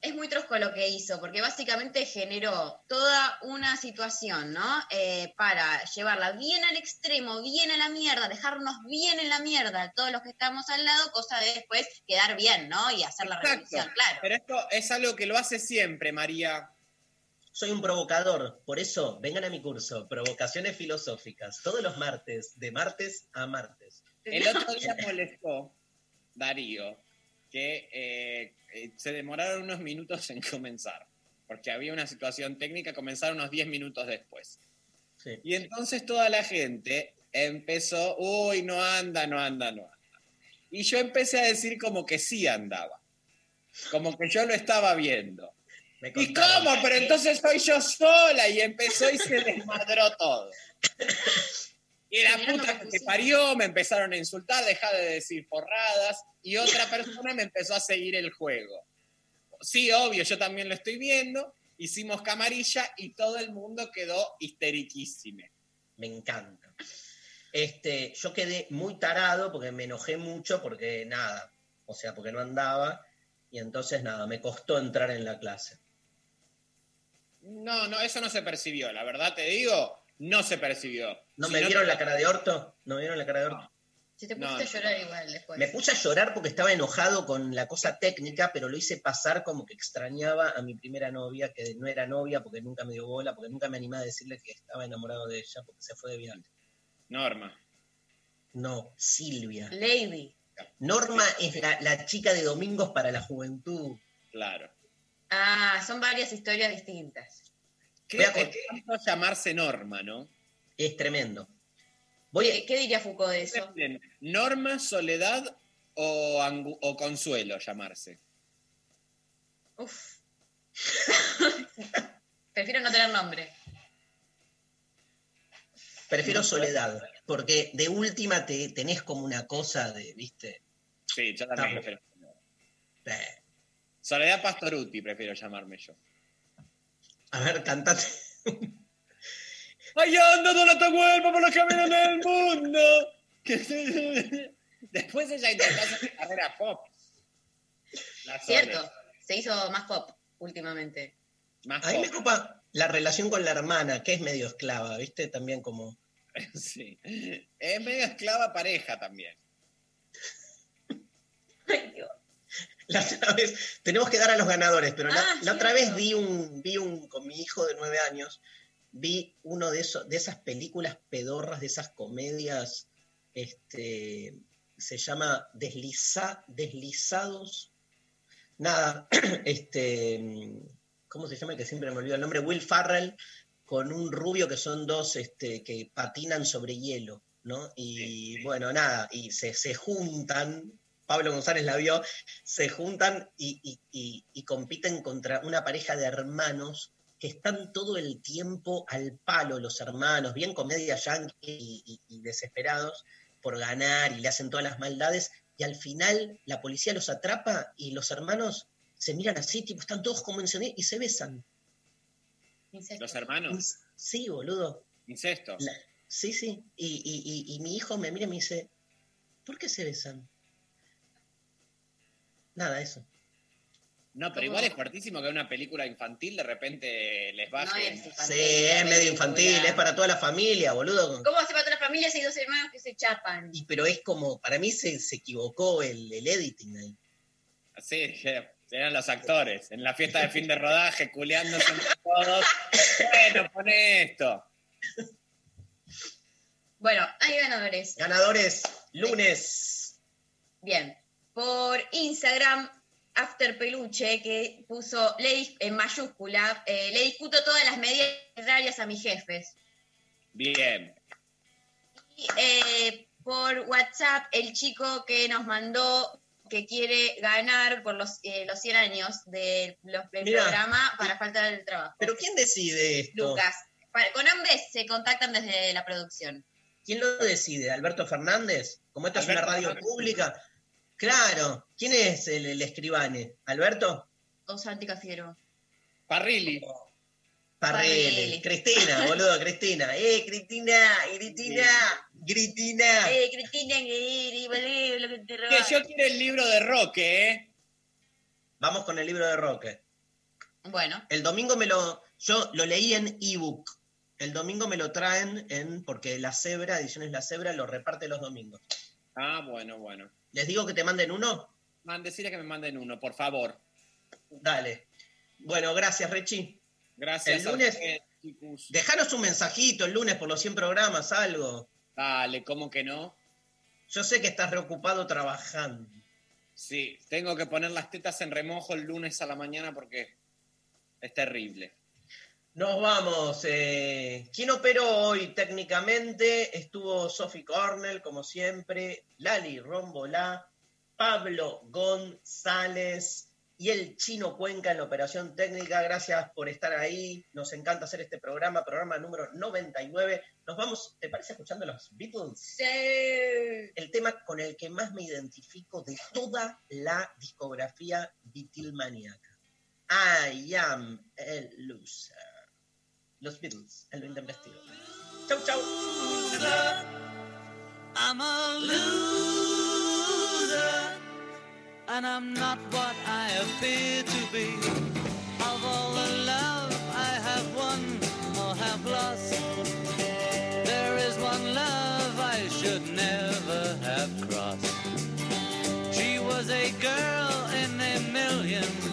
Es muy trosco lo que hizo, porque básicamente generó toda una situación, ¿no? Eh, para llevarla bien al extremo, bien a la mierda, dejarnos bien en la mierda a todos los que estamos al lado, cosa de después quedar bien, ¿no? Y hacer la revolución, claro. Pero esto es algo que lo hace siempre, María. Soy un provocador, por eso vengan a mi curso, Provocaciones Filosóficas, todos los martes, de martes a martes. El otro día molestó Darío que eh, eh, se demoraron unos minutos en comenzar, porque había una situación técnica, comenzaron unos 10 minutos después. Sí. Y entonces toda la gente empezó, uy, no anda, no anda, no anda. Y yo empecé a decir como que sí andaba, como que yo lo estaba viendo. ¿Y cómo? Pero entonces soy yo sola y empezó y se desmadró todo. Y la puta que te parió, me empezaron a insultar, dejá de decir porradas, y otra persona me empezó a seguir el juego. Sí, obvio, yo también lo estoy viendo, hicimos camarilla y todo el mundo quedó histeriquísimo. Me encanta. Este, yo quedé muy tarado porque me enojé mucho porque nada, o sea, porque no andaba y entonces nada, me costó entrar en la clase. No, no, eso no se percibió, la verdad te digo, no se percibió. ¿No Si me te- vieron la cara de orto? ¿No me vieron la cara de orto? Si te No, pusiste no. a llorar igual después. Me puse a llorar porque estaba enojado con la cosa técnica, pero lo hice pasar como que extrañaba a mi primera novia, que no era novia porque nunca me dio bola, porque nunca me animé a decirle que estaba enamorado de ella porque se fue de viaje. Norma. No, Silvia. Lady. Norma es la, la chica de Domingos para la Juventud. Claro. Ah, son varias historias distintas. ¿Qué, Voy a con- qué tanto llamarse Norma, no? Es tremendo. Voy a- ¿Qué, diría Foucault de eso? Norma, Soledad o, Angu- o Consuelo llamarse. Uf. Prefiero no tener nombre. Prefiero soledad, porque de última te tenés como una cosa de, ¿viste? Sí, yo también prefiero. Eh, Soledad Pastoruti prefiero llamarme yo. a ver, cantate. ¡Ay, anda tu cuerpo por los caminos del mundo! Después ella intentó hacer carrera pop. La. Cierto, se hizo más pop últimamente. Más A mí me ocupa la relación con la hermana, que es medio esclava, ¿viste? También como... Sí. Es medio esclava pareja también. La otra vez, tenemos que dar a los ganadores, pero la, Ah, la otra vez vi un, vi un, con mi hijo de nueve años, vi uno de esos, de esas películas pedorras, de esas comedias, este, se llama Desliza, Deslizados, nada, este, ¿cómo se llama? Que siempre me olvido el nombre, Will Farrell, con un rubio que son dos, este, que patinan sobre hielo, ¿no? Y bueno, nada, y se, se juntan, Pablo González la vio, se juntan y, y- y- y compiten contra una pareja de hermanos que están todo el tiempo al palo, los hermanos, bien comedia yankee y, y- y desesperados por ganar y le hacen todas las maldades, y al final la policía los atrapa y los hermanos se miran así, tipo, están todos como encendidos y se besan. Los hermanos. Sí, boludo. Incestos. La- sí, sí. Y, y- y- y mi hijo me mira y me dice, ¿por qué se besan? Nada, eso. No, pero igual es fuertísimo que una película infantil de repente les baje. es Sí, es medio infantil, es para toda la familia, boludo. ¿Cómo hace para toda la familia si hay dos hermanos que se chapan? Y, pero es como, para mí se, se equivocó el, el editing ahí. Sí, eran los actores. En la fiesta de fin de rodaje, culeándose entre todos. Bueno, pone esto. Bueno, hay ganadores. Ganadores, lunes. Bien. Por Instagram, After Peluche, que puso le en mayúscula, eh, le discuto todas las medidas arbitrarias a mis jefes. Bien. Y eh, por WhatsApp, el chico que nos mandó que quiere ganar por los, eh, los 100 años de los- del Mirá. programa para faltar el trabajo. ¿Pero quién decide esto? Lucas. Con ambos se contactan desde la producción. ¿Quién lo decide? ¿Alberto Fernández? Como esto es una radio Fernández. pública. Claro. ¿Quién es el, el escribane? ¿Alberto? O Santi Cafiero. Parrilli. Parrele. Cristina, boludo, Cristina. ¡Eh, Cristina! ¡Cristina! ¡Cristina! Eh, Cristina, que- que- lo que te Que yo quiero el libro de Roque, ¿eh? Vamos con el libro de Roque. Bueno, El domingo me lo. Yo lo leí en ebook. El domingo me lo traen en. Porque la Cebra, Ediciones La Cebra, lo reparte los domingos. Ah, bueno, bueno. ¿Les digo que te manden uno? Decirle que me manden uno, por favor. Dale. Bueno, gracias, Rechi. Gracias. El lunes-. Dejanos un mensajito el lunes por los 100 programas, algo. Dale, ¿cómo que no? Yo sé que estás preocupado trabajando. Sí, tengo que poner las tetas en remojo el lunes a la mañana porque es terrible. Nos vamos. eh, ¿Quién operó hoy técnicamente? Estuvo Sophie Cornell, como siempre, Lali Rombolá, Pablo González y el Chino Cuenca en la operación técnica. Gracias por estar ahí. Nos encanta hacer este programa, programa número 99. Nos vamos, ¿te parece escuchando los Beatles? sí. El tema con el que más me identifico de toda la discografía Beatlemaníaca. I am a loser. Los Beatles, el 20 vestido. Chau, chau. I'm a loser, and I'm not what I appear to be. Of all the love I have won or have lost, there is one love I should never have crossed. She was a girl in a million.